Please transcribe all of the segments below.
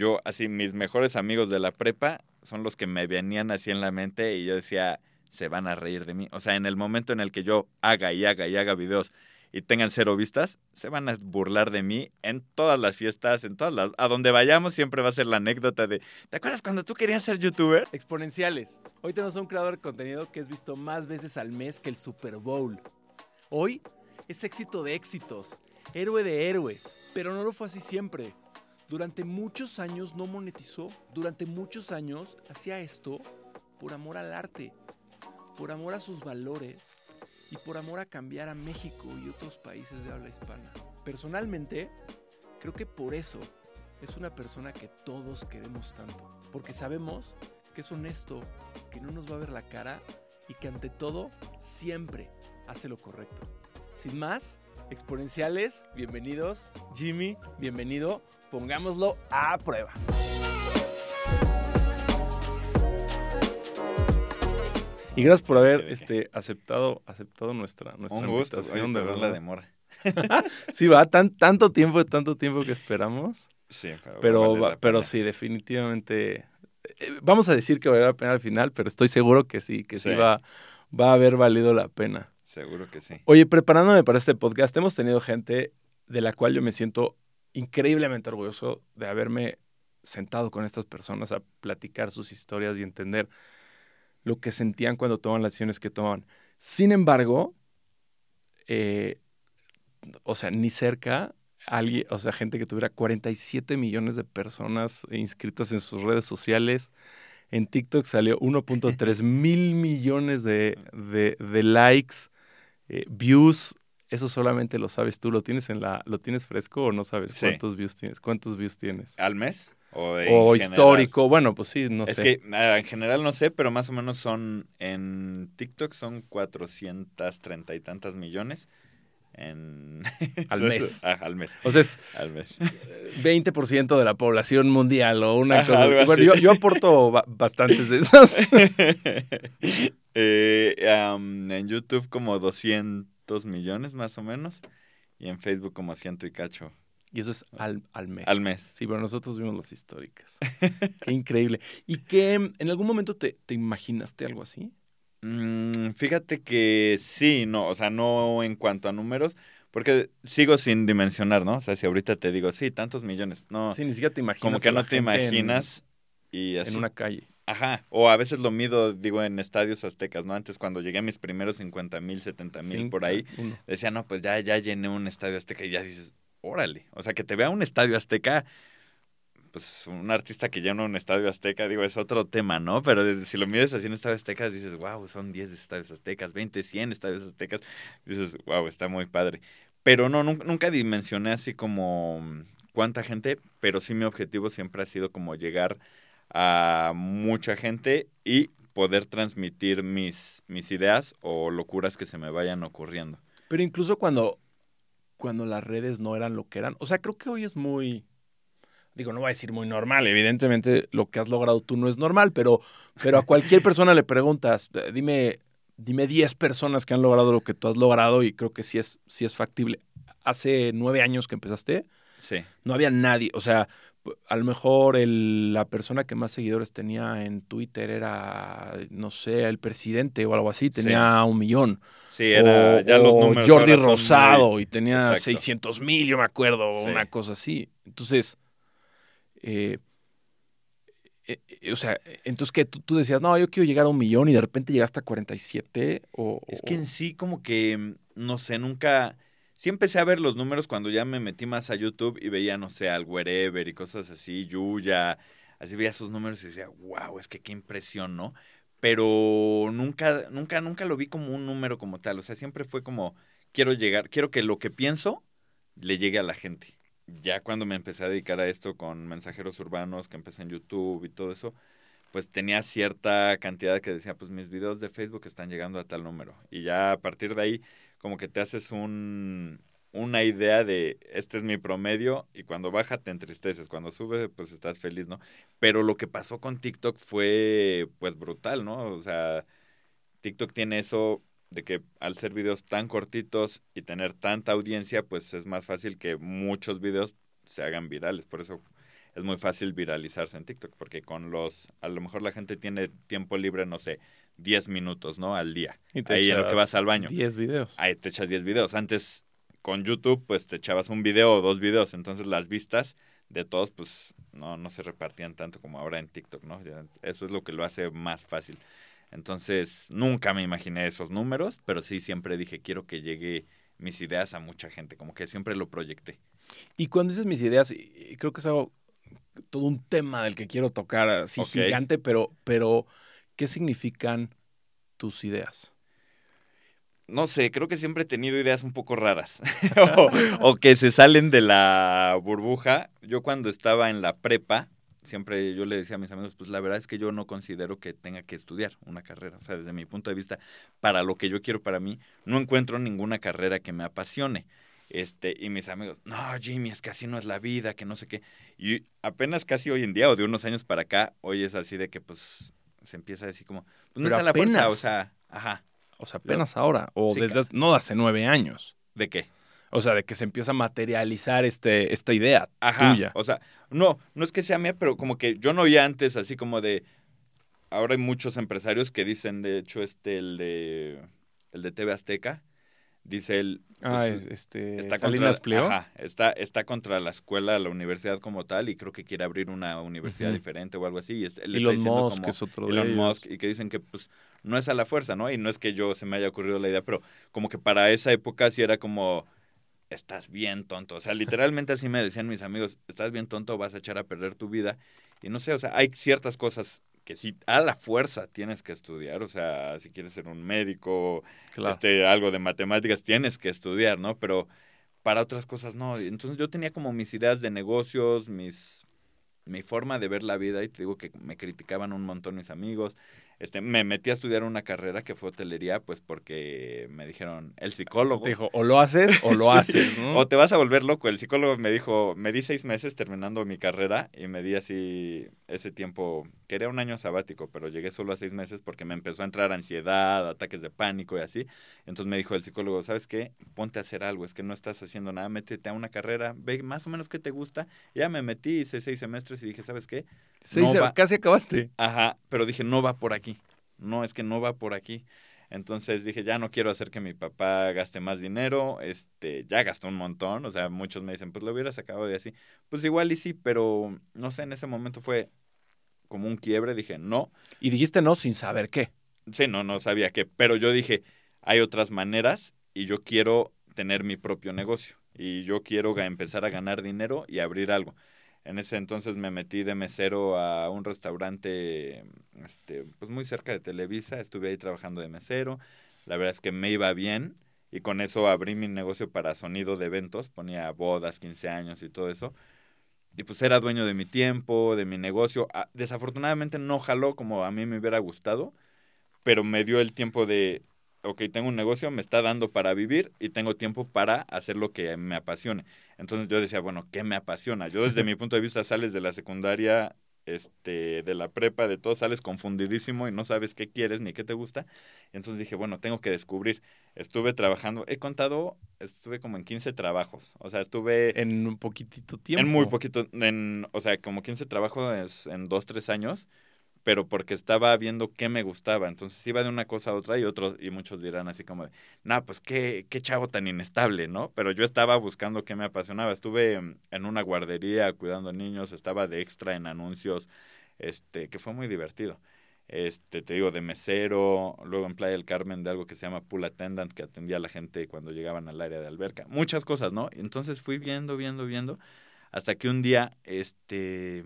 yo, así, mis mejores amigos de la prepa son los que me venían así en la mente y yo decía, se van a reír de mí. O sea, en el momento en el que yo haga y haga y haga videos y tengan cero vistas, se van a burlar de mí en todas las fiestas, en todas las... A donde vayamos siempre va a ser la anécdota de, ¿te acuerdas cuando tú querías ser youtuber? Exponenciales. Hoy tenemos un creador de contenido que es visto más veces al mes que el Super Bowl. Hoy es éxito de éxitos, héroe de héroes, pero no lo fue así siempre. Durante muchos años no monetizó, durante muchos años hacía esto por amor al arte, por amor a sus valores y por amor a cambiar a México y otros países de habla hispana. Personalmente, creo que por eso es una persona que todos queremos tanto, porque sabemos que es honesto, que no nos va a ver la cara y que ante todo siempre hace lo correcto. Sin más, exponenciales, bienvenidos. Jimmy, bienvenido. Pongámoslo a prueba. Y gracias por haber este, aceptado, aceptado nuestra, nuestra Un gusto, invitación. de la demora. Sí, va, tan, tanto tiempo, tanto tiempo que esperamos. Sí, pero, Pero, vale pero sí, definitivamente. eh, Vamos a decir que vale la pena al final, pero estoy seguro que sí, que sí, Sí. va, va a haber valido la pena. Seguro que sí. Oye, preparándome para este podcast, hemos tenido gente de la cual yo me siento increíblemente orgulloso de haberme sentado con estas personas a platicar sus historias y entender lo que sentían cuando toman las acciones que tomaban. Sin embargo, eh, o sea, ni cerca alguien, o sea, gente que tuviera 47 millones de personas inscritas en sus redes sociales. En TikTok salió 1.3 mil millones de, de- de likes, eh, views. Eso solamente lo sabes tú. ¿Lo tienes en la, lo tienes fresco o no sabes Sí. cuántos views tienes? ¿Cuántos views tienes? ¿Al mes? O, o histórico. Bueno, pues sí, no es sé. que ah, en general no sé, pero más o menos son en TikTok son 430 y tantas millones en Al mes. Ah, al mes. O sea, es Al mes. 20% de la población mundial o una cosa. Bueno, yo, yo aporto ba- bastantes de esas. Eh, en YouTube como 200 millones más o menos. Y en Facebook como ciento y cacho Y eso es al, al mes. al mes. Sí, pero nosotros vimos las históricas. Qué increíble. ¿Y que en algún momento te, te imaginaste algo así? Mm, fíjate que sí, no, o sea, no en cuanto a números, porque sigo sin dimensionar, ¿no? O sea, si ahorita te digo, sí, tantos millones, no, Sí, ni siquiera te imaginas. como que no te gente en- imaginas y así. En, una calle. Ajá, o a veces lo mido, digo, en estadios aztecas, ¿no? Antes cuando llegué a mis primeros 50 mil, 70 mil por ahí, uno. decía, no, pues ya, ya llené un estadio azteca y ya dices, órale, o sea, que te vea un estadio azteca, pues un artista que llena un estadio azteca, digo, es otro tema, ¿no? Pero si lo mides así en estadio azteca, dices, wow, son 10 estadios aztecas, 20, 100 estadios aztecas, dices, wow, está muy padre. Pero no, nunca, nunca dimensioné así como mm, cuánta gente, pero sí mi objetivo siempre ha sido como llegar a mucha gente y poder transmitir mis, mis ideas o locuras que se me vayan ocurriendo. Pero incluso cuando, cuando las redes no eran lo que eran. O sea, creo que hoy es muy. Digo, no voy a decir muy normal. Evidentemente, lo que has logrado tú no es normal, pero, pero a cualquier persona le preguntas, eh, dime, dime 10 personas que han logrado lo que tú has logrado, y creo que sí es, sí es factible. Hace nueve años que empezaste, Sí. no había nadie. O sea, a lo mejor el- la persona que más seguidores tenía en Twitter era, no sé, el presidente o algo así, tenía un millón. Sí, era o, ya los números. Jordi Rosado muy- y tenía Exacto. 600 mil, yo me acuerdo, Sí. una cosa así. Entonces, eh, eh, eh, o sea, entonces que tú, tú decías, no, yo quiero llegar a un millón y de repente llegaste a 47 o... Es que en sí como que, mm, no sé, nunca... Sí empecé a ver los números cuando ya me metí más a YouTube y veía, no sé, al Wherever y cosas así, Yuya, así veía esos números y decía, wow, es que qué impresión, ¿no? Pero nunca, nunca, nunca lo vi como un número como tal, o sea, siempre fue como, quiero llegar, quiero que lo que pienso le llegue a la gente. Ya cuando me empecé a dedicar a esto con mensajeros urbanos, que empecé en YouTube y todo eso, pues tenía cierta cantidad que decía, pues mis videos de Facebook están llegando a tal número. Y ya a partir de ahí, como que te haces un, una idea de, este es mi promedio, y cuando baja te entristeces, cuando sube, pues estás feliz, ¿no? Pero lo que pasó con TikTok fue, pues, brutal, ¿no? O sea, TikTok tiene eso de que al ser videos tan cortitos y tener tanta audiencia, pues es más fácil que muchos videos se hagan virales. Por eso es muy fácil viralizarse en TikTok, porque con los, a lo mejor la gente tiene tiempo libre, no sé, 10 minutos, ¿no? Al día. Y te Ahí en lo que vas al baño. 10 videos. Ahí te echas 10 videos. Antes, con YouTube, pues te echabas un video o dos videos, entonces las vistas de todos, pues no, no se repartían tanto como ahora en TikTok, ¿no? Ya, Eso es lo que lo hace más fácil. Entonces, nunca me imaginé esos números, pero sí siempre dije, quiero que llegue mis ideas a mucha gente, como que siempre lo proyecté. Y cuando dices mis ideas, y creo que es algo, todo un tema del que quiero tocar así gigante, pero, pero, ¿qué significan tus ideas? No sé, creo que siempre he tenido ideas un poco raras o, o que se salen de la burbuja. Yo cuando estaba en la prepa, siempre yo le decía a mis amigos, pues la verdad es que yo no considero que tenga que estudiar una carrera. O sea, desde mi punto de vista, para lo que yo quiero para mí, no encuentro ninguna carrera que me apasione. Este, y mis amigos, no, Jimmy, es que así no es la vida, que no sé qué. Y apenas casi hoy en día, o de unos años para acá, hoy es así de que pues se empieza a decir como, pues no Pero es a la fuerza, o sea, ajá, O sea, apenas ahora, o Sí, desde, no de hace nueve años. ¿de qué? O sea, de que se empieza a materializar este, esta idea Ajá, tuya. o sea, no, no es que sea mía, pero como que yo no oía antes así como de, ahora hay muchos empresarios que dicen, de hecho, este, el de, el de TV Azteca, dice él, Ah, pues, es- este, está Salinas contra, ajá, está, está contra la escuela, la universidad como tal, y creo que quiere abrir una universidad Ujú. diferente o algo así, y este- Elon Musk como- es otro de Elon ellos. Musk, y que dicen que pues no es a la fuerza, ¿no? Y no es que yo se me haya ocurrido la idea, pero como que para esa época sí era como, estás bien tonto. O sea, literalmente así me decían mis amigos, estás bien tonto, vas a echar a perder tu vida. Y no sé, o sea, hay ciertas cosas que sí, a la fuerza tienes que estudiar. O sea, si quieres ser un médico, Claro. este, algo de matemáticas, tienes que estudiar, ¿no? Pero para otras cosas no. Entonces yo tenía como mis ideas de negocios, mis mi forma de ver la vida y te digo que me criticaban un montón mis amigos. Este, me metí a estudiar una carrera que fue hotelería, pues porque me dijeron, el psicólogo. Te dijo, o lo haces o lo haces, ¿no? O te vas a volver loco. El psicólogo me dijo, me di seis meses terminando mi carrera y me di así ese tiempo, quería un año sabático, pero llegué solo a seis meses porque me empezó a entrar ansiedad, ataques de pánico y así. Entonces me dijo el psicólogo, ¿sabes qué? Ponte a hacer algo, es que no estás haciendo nada, métete a una carrera, ve más o menos qué te gusta. Ya me metí, hice seis semestres y dije, ¿sabes qué? Seis- va. casi acabaste. Ajá, pero dije, no va por aquí. No, es que no va por aquí. Entonces dije, ya no quiero hacer que mi papá gaste más dinero. Este, ya gastó un montón. O sea, muchos me dicen, pues lo hubieras sacado de así. Pues igual y sí, pero no sé, en ese momento fue como un quiebre. Dije, no. Y dijiste no sin saber qué. Sí, no, no sabía qué. Pero yo dije, hay otras maneras y yo quiero tener mi propio negocio. Y yo quiero empezar a ganar dinero y abrir algo. En ese entonces me metí de mesero a un restaurante este, pues muy cerca de Televisa. Estuve ahí trabajando de mesero. La verdad es que me iba bien. Y con eso abrí mi negocio para sonido de eventos. Ponía bodas, 15 años y todo eso. Y pues era dueño de mi tiempo, de mi negocio. Desafortunadamente no jaló como a mí me hubiera gustado pero me dio el tiempo de, ok, tengo un negocio, me está dando para vivir y tengo tiempo para hacer lo que me apasione. Entonces yo decía, bueno, ¿qué me apasiona? Yo desde mi punto de vista sales de la secundaria, este, de la prepa, de todo, sales confundidísimo y no sabes qué quieres ni qué te gusta. Entonces dije, bueno, tengo que descubrir. Estuve trabajando, he contado, estuve como en 15 trabajos. O sea, estuve En un poquitito tiempo. en muy poquito, en, o sea, como 15 trabajos en dos, tres años, pero porque estaba viendo qué me gustaba. Entonces iba de una cosa a otra y otros, y muchos dirán así como de, nah, pues qué, qué chavo tan inestable, ¿no? Pero yo estaba buscando qué me apasionaba. Estuve en, en una guardería cuidando niños, estaba de extra en anuncios, este, que fue muy divertido. Este, te digo, de mesero, luego en Playa del Carmen de algo que se llama pool attendant, que atendía a la gente cuando llegaban al área de alberca. Muchas cosas, ¿no? Entonces fui viendo, viendo, viendo, hasta que un día, este,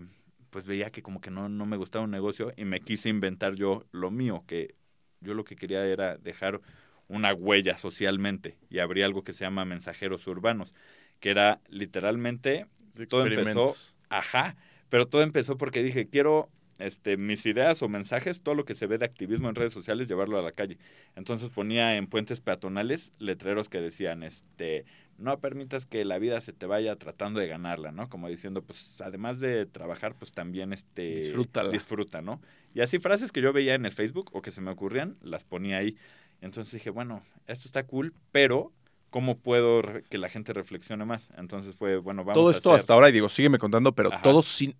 pues veía que como que no, no me gustaba un negocio y me quise inventar yo lo mío, que yo lo que quería era dejar una huella socialmente y abrí algo que se llama mensajeros urbanos, que era literalmente todo empezó, ajá, pero todo empezó porque dije, quiero este, mis ideas o mensajes, todo lo que se ve de activismo en redes sociales, llevarlo a la calle. Entonces ponía en puentes peatonales letreros que decían, este, no permitas que la vida se te vaya tratando de ganarla, ¿no? Como diciendo, pues además de trabajar, pues también este Disfrútala. disfruta, ¿no? Y así frases que yo veía en el Facebook o que se me ocurrían, las ponía ahí. Entonces dije, bueno, esto está cool, pero ¿cómo puedo que la gente reflexione más? Entonces fue, bueno, vamos todo a esto hacer- hasta ahora, y digo, sígueme contando, pero Ajá. todo sin.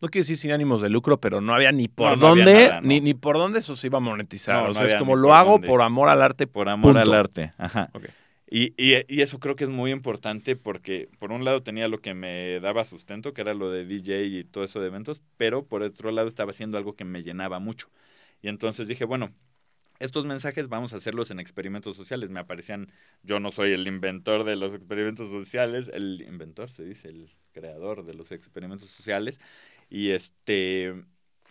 No quiero decir sin ánimos de lucro, pero no había ni por No, no había dónde, nada, ni, ni por dónde eso se iba a monetizar. O sea, es como lo por hago dónde. por amor al arte. por amor al arte. Ajá. Y, y- y eso creo que es muy importante porque por un lado tenía lo que me daba sustento, que era lo de DJ y todo eso de eventos, pero por otro lado estaba haciendo algo que me llenaba mucho. Y entonces dije, bueno, estos mensajes vamos a hacerlos en experimentos sociales. Me aparecían, yo no soy el inventor de los experimentos sociales, el inventor se dice, el creador de los experimentos sociales. Y este,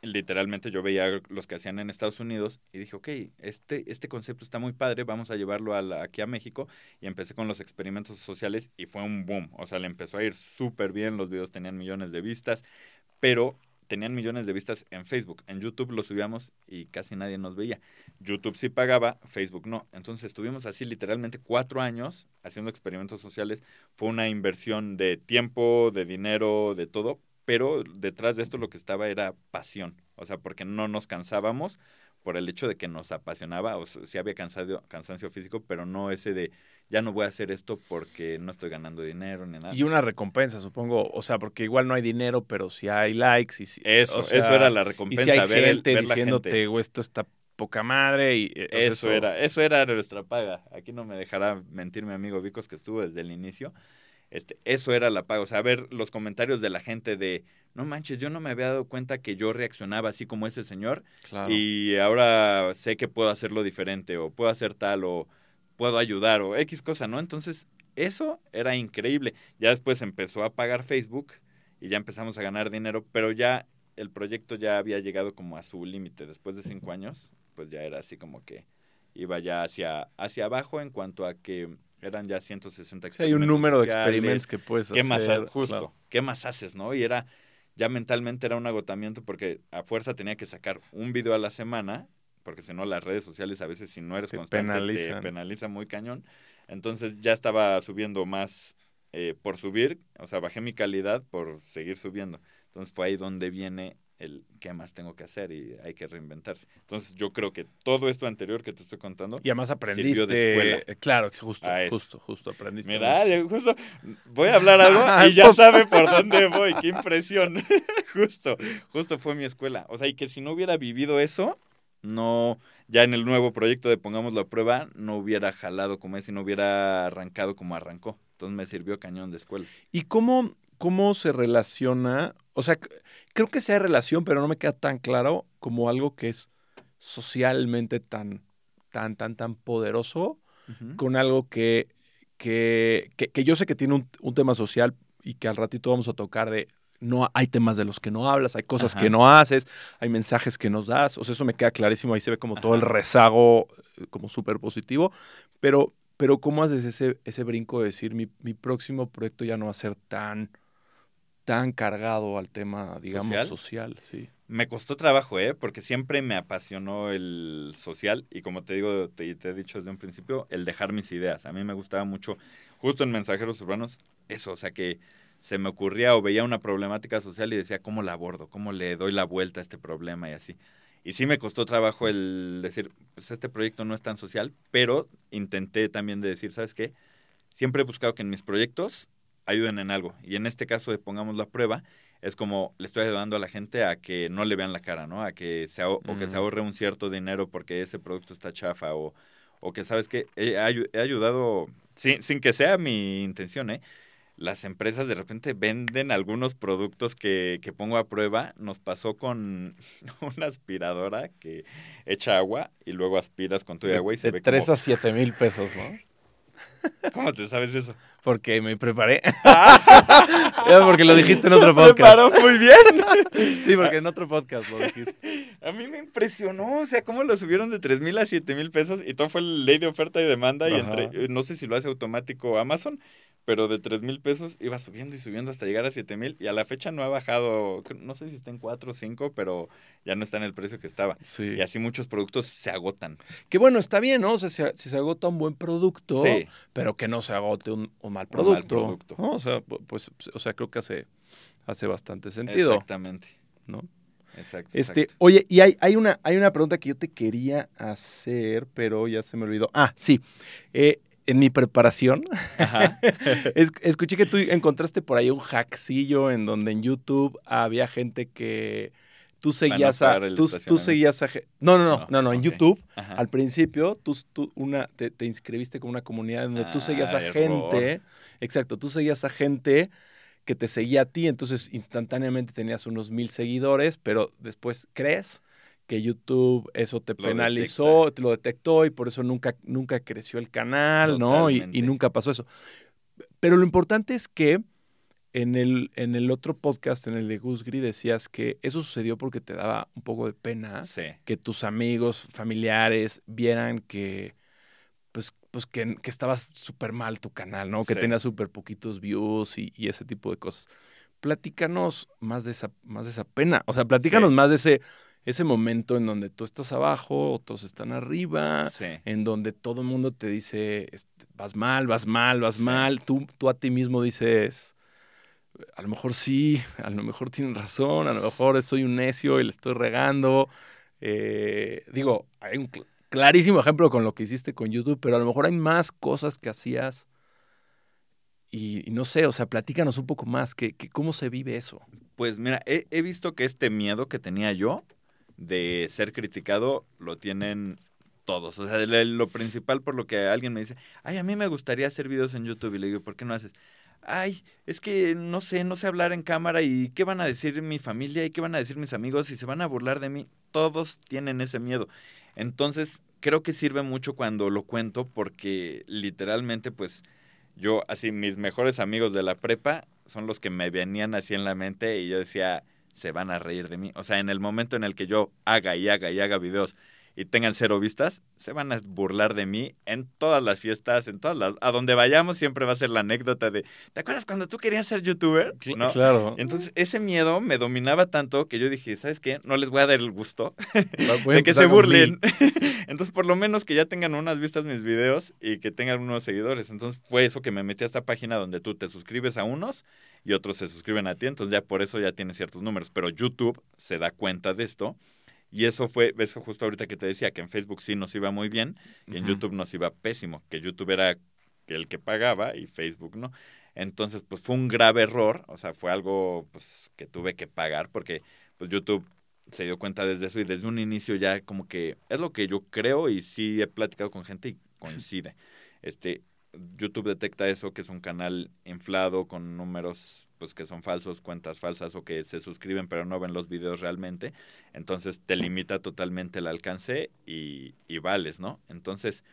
literalmente yo veía los que hacían en Estados Unidos y dije, ok, este, este concepto está muy padre, vamos a llevarlo a la- aquí a México. Y empecé con los experimentos sociales y fue un boom. O sea, le empezó a ir súper bien, los videos tenían millones de vistas, pero tenían millones de vistas en Facebook. En YouTube lo subíamos y casi nadie nos veía. YouTube sí pagaba, Facebook no. Entonces estuvimos así literalmente cuatro años haciendo experimentos sociales. Fue una inversión de tiempo, de dinero, de todo, pero detrás de esto lo que estaba era pasión. O sea, porque no nos cansábamos por el hecho de que nos apasionaba, o sea, sí había cansancio, cansancio físico, pero no ese de ya no voy a hacer esto porque no estoy ganando dinero ni nada. Y una recompensa, supongo. O sea, porque igual no hay dinero, pero si hay likes y si. Eso, o sea, eso era la Y recompensa. si hay ver el- gente ver la diciéndote, gente. esto está poca madre. Y, eh, o sea, Eso era, eso era nuestra paga. Aquí no me dejará mentir mi amigo Vicos que estuvo desde el inicio. Este, eso era la paga. O sea, ver los comentarios de la gente de no manches, yo no me había dado cuenta que yo reaccionaba así como ese señor. Claro. Y ahora sé que puedo hacerlo diferente, o puedo hacer tal, o puedo ayudar, o X cosa, ¿no? Entonces, eso era increíble. Ya después empezó a pagar Facebook y ya empezamos a ganar dinero, pero ya el proyecto ya había llegado como a su límite. Después de cinco años, pues ya era así como que iba ya hacia, hacia abajo en cuanto a que eran ya 160 Sí, hay un número de experimentos que puedes ¿Qué hacer. ha- justo, claro. qué más haces, no? Y era, ya mentalmente era un agotamiento porque a fuerza tenía que sacar un video a la semana, porque si no las redes sociales a veces si no eres Te constante penalizan. te penaliza muy cañón. Entonces ya estaba subiendo más eh, por subir, o sea, bajé mi calidad por seguir subiendo. Entonces fue ahí donde viene el qué más tengo que hacer y hay que reinventarse. Entonces yo creo que todo esto anterior que te estoy contando Y además de aprendiste. escuela. eh, Claro, justo, justo, justo aprendiste. Mira, justo voy a hablar algo y ya sabe por dónde voy. Qué impresión. justo, justo fue mi escuela. O sea, y que si no hubiera vivido eso, no, ya en el nuevo proyecto de Pongamos a Prueba, no hubiera jalado como es y no hubiera arrancado como arrancó. Entonces me sirvió cañón de escuela. ¿Y cómo, cómo se relaciona? O sea, creo que sea relación, pero no me queda tan claro como algo que es socialmente tan, tan, tan, tan poderoso con algo que, que, que, que yo sé que tiene un, un tema social y que al ratito vamos a tocar de no hay temas de los que no hablas, hay cosas Ajá. que no haces, hay mensajes que nos das, o sea, eso me queda clarísimo, ahí se ve como todo el rezago eh, como súper positivo, pero, pero ¿cómo haces ese, ese brinco de decir mi, mi próximo proyecto ya no va a ser tan, tan cargado al tema, digamos, ¿Social? social, sí. Me costó trabajo, ¿eh? Porque siempre me apasionó el social y como te digo, te, te he dicho desde un principio, el dejar mis ideas. A mí me gustaba mucho, justo en Mensajeros Urbanos, eso, o sea que se me ocurría o veía una problemática social y decía, ¿cómo la abordo? ¿Cómo le doy la vuelta a este problema y así? Y sí me costó trabajo el decir, pues este proyecto no es tan social, pero intenté también de decir, ¿sabes qué? Siempre he buscado que en mis proyectos ayuden en algo. Y en este caso de Pongamos la Prueba, es como le estoy ayudando a la gente a que no le vean la cara, ¿no? A que se, o que se ahorre un cierto dinero porque ese producto está chafa o, o que, ¿sabes qué? He, ayu- he ayudado, sin, sin que sea mi intención, ¿eh? Las empresas de repente venden algunos productos que, que pongo a prueba. Nos pasó con una aspiradora que echa agua y luego aspiras con tu agua y se de ve 3 como... a 7 mil pesos, ¿no? ¿Cómo te sabes eso? Porque me preparé. Ya, porque lo dijiste en otro podcast. preparó muy bien. Sí, porque en otro podcast lo dijiste. A mí me impresionó, o sea, cómo lo subieron de 3 mil a 7 mil pesos y todo fue ley de oferta y demanda y entre, eh, no sé si lo hace automático Amazon, pero de 3 mil pesos iba subiendo y subiendo hasta llegar a 7 mil y a la fecha no ha bajado, no sé si está en 4 o 5, pero ya no está en el precio que estaba. Sí. Y así muchos productos se agotan. Que bueno, está bien, ¿no? O sea, si, si se agota un buen producto, Sí, pero que no se agote un, un mal Un mal producto. producto. ¿no? O sea, pu- pues, o sea, creo que hace, hace bastante sentido, exactamente. ¿no? Exacto, Este, exacto. oye, y hay, hay, una, hay una pregunta que yo te quería hacer, pero ya se me olvidó. Ah, sí. Eh, en mi preparación, escuché que tú encontraste por ahí un hackcillo en donde en YouTube había gente que tú seguías a, tú, seguías a no no no no no, en YouTube al principio tú, una te, inscribiste con una comunidad donde tú seguías a ah, gente exacto tú seguías a gente que te seguía a ti entonces instantáneamente tenías unos mil seguidores pero después crees que YouTube eso te penalizó, te lo detectó y por eso nunca, nunca creció el canal, ¿no? Y, nunca pasó eso. Pero lo importante es que en el, en el otro podcast, en el de Gusgri, decías que eso sucedió porque te daba un poco de pena que tus amigos, familiares vieran que, pues, pues que, que estabas súper mal tu canal, ¿no? Que tenía súper poquitos views y, ese tipo de cosas. Platícanos más de esa, más de esa pena. O sea, platícanos más de ese ese momento en donde tú estás abajo, otros están arriba, en donde todo el mundo te dice, vas mal, vas mal, vas mal, tú, tú a ti mismo dices, a lo mejor sí, a lo mejor tienen razón, a lo mejor soy un necio y le estoy regando. Eh, digo, hay un clarísimo ejemplo con lo que hiciste con YouTube, pero a lo mejor hay más cosas que hacías. Y, no sé, o sea, platícanos un poco más, que, ¿cómo se vive eso? Pues mira, he visto que este miedo que tenía yo, de ser criticado lo tienen todos. O sea, lo principal por lo que alguien me dice, ay, a mí me gustaría hacer videos en YouTube. Y le digo, ¿por qué no haces? Ay, es que no sé, no sé hablar en cámara y qué van a decir mi familia y qué van a decir mis amigos y se van a burlar de mí. Todos tienen ese miedo. Entonces, creo que sirve mucho cuando lo cuento porque literalmente, pues, yo, así, mis mejores amigos de la prepa son los que me venían así en la mente y yo decía, se van a reír de mí. O sea, en el momento en el que yo haga y haga y haga videos y tengan cero vistas, se van a burlar de mí en todas las fiestas, en todas las... A donde vayamos siempre va a ser la anécdota de, ¿te acuerdas cuando tú querías ser youtuber? ¿No? Claro. Entonces, ese miedo me dominaba tanto que yo dije, ¿sabes qué? No les voy a dar el gusto de que se burlen. Entonces, por lo menos que ya tengan unas vistas mis videos y que tengan unos seguidores. Entonces, fue eso que me metí a esta página donde tú te suscribes a unos y otros se suscriben a ti, entonces ya por eso ya tiene ciertos números, pero YouTube se da cuenta de esto y eso fue, eso justo ahorita que te decía, que en Facebook sí nos iba muy bien y en YouTube nos iba pésimo, que YouTube era el que pagaba y Facebook no. Entonces, pues fue un grave error, o sea, fue algo pues que tuve que pagar porque pues YouTube se dio cuenta desde eso y desde un inicio ya como que es lo que yo creo y sí he platicado con gente y coincide. Este, YouTube detecta eso, que es un canal inflado con números pues que son falsos, cuentas falsas o que se suscriben pero no ven los videos realmente. Entonces te limita totalmente el alcance y, y vales, ¿no? Entonces,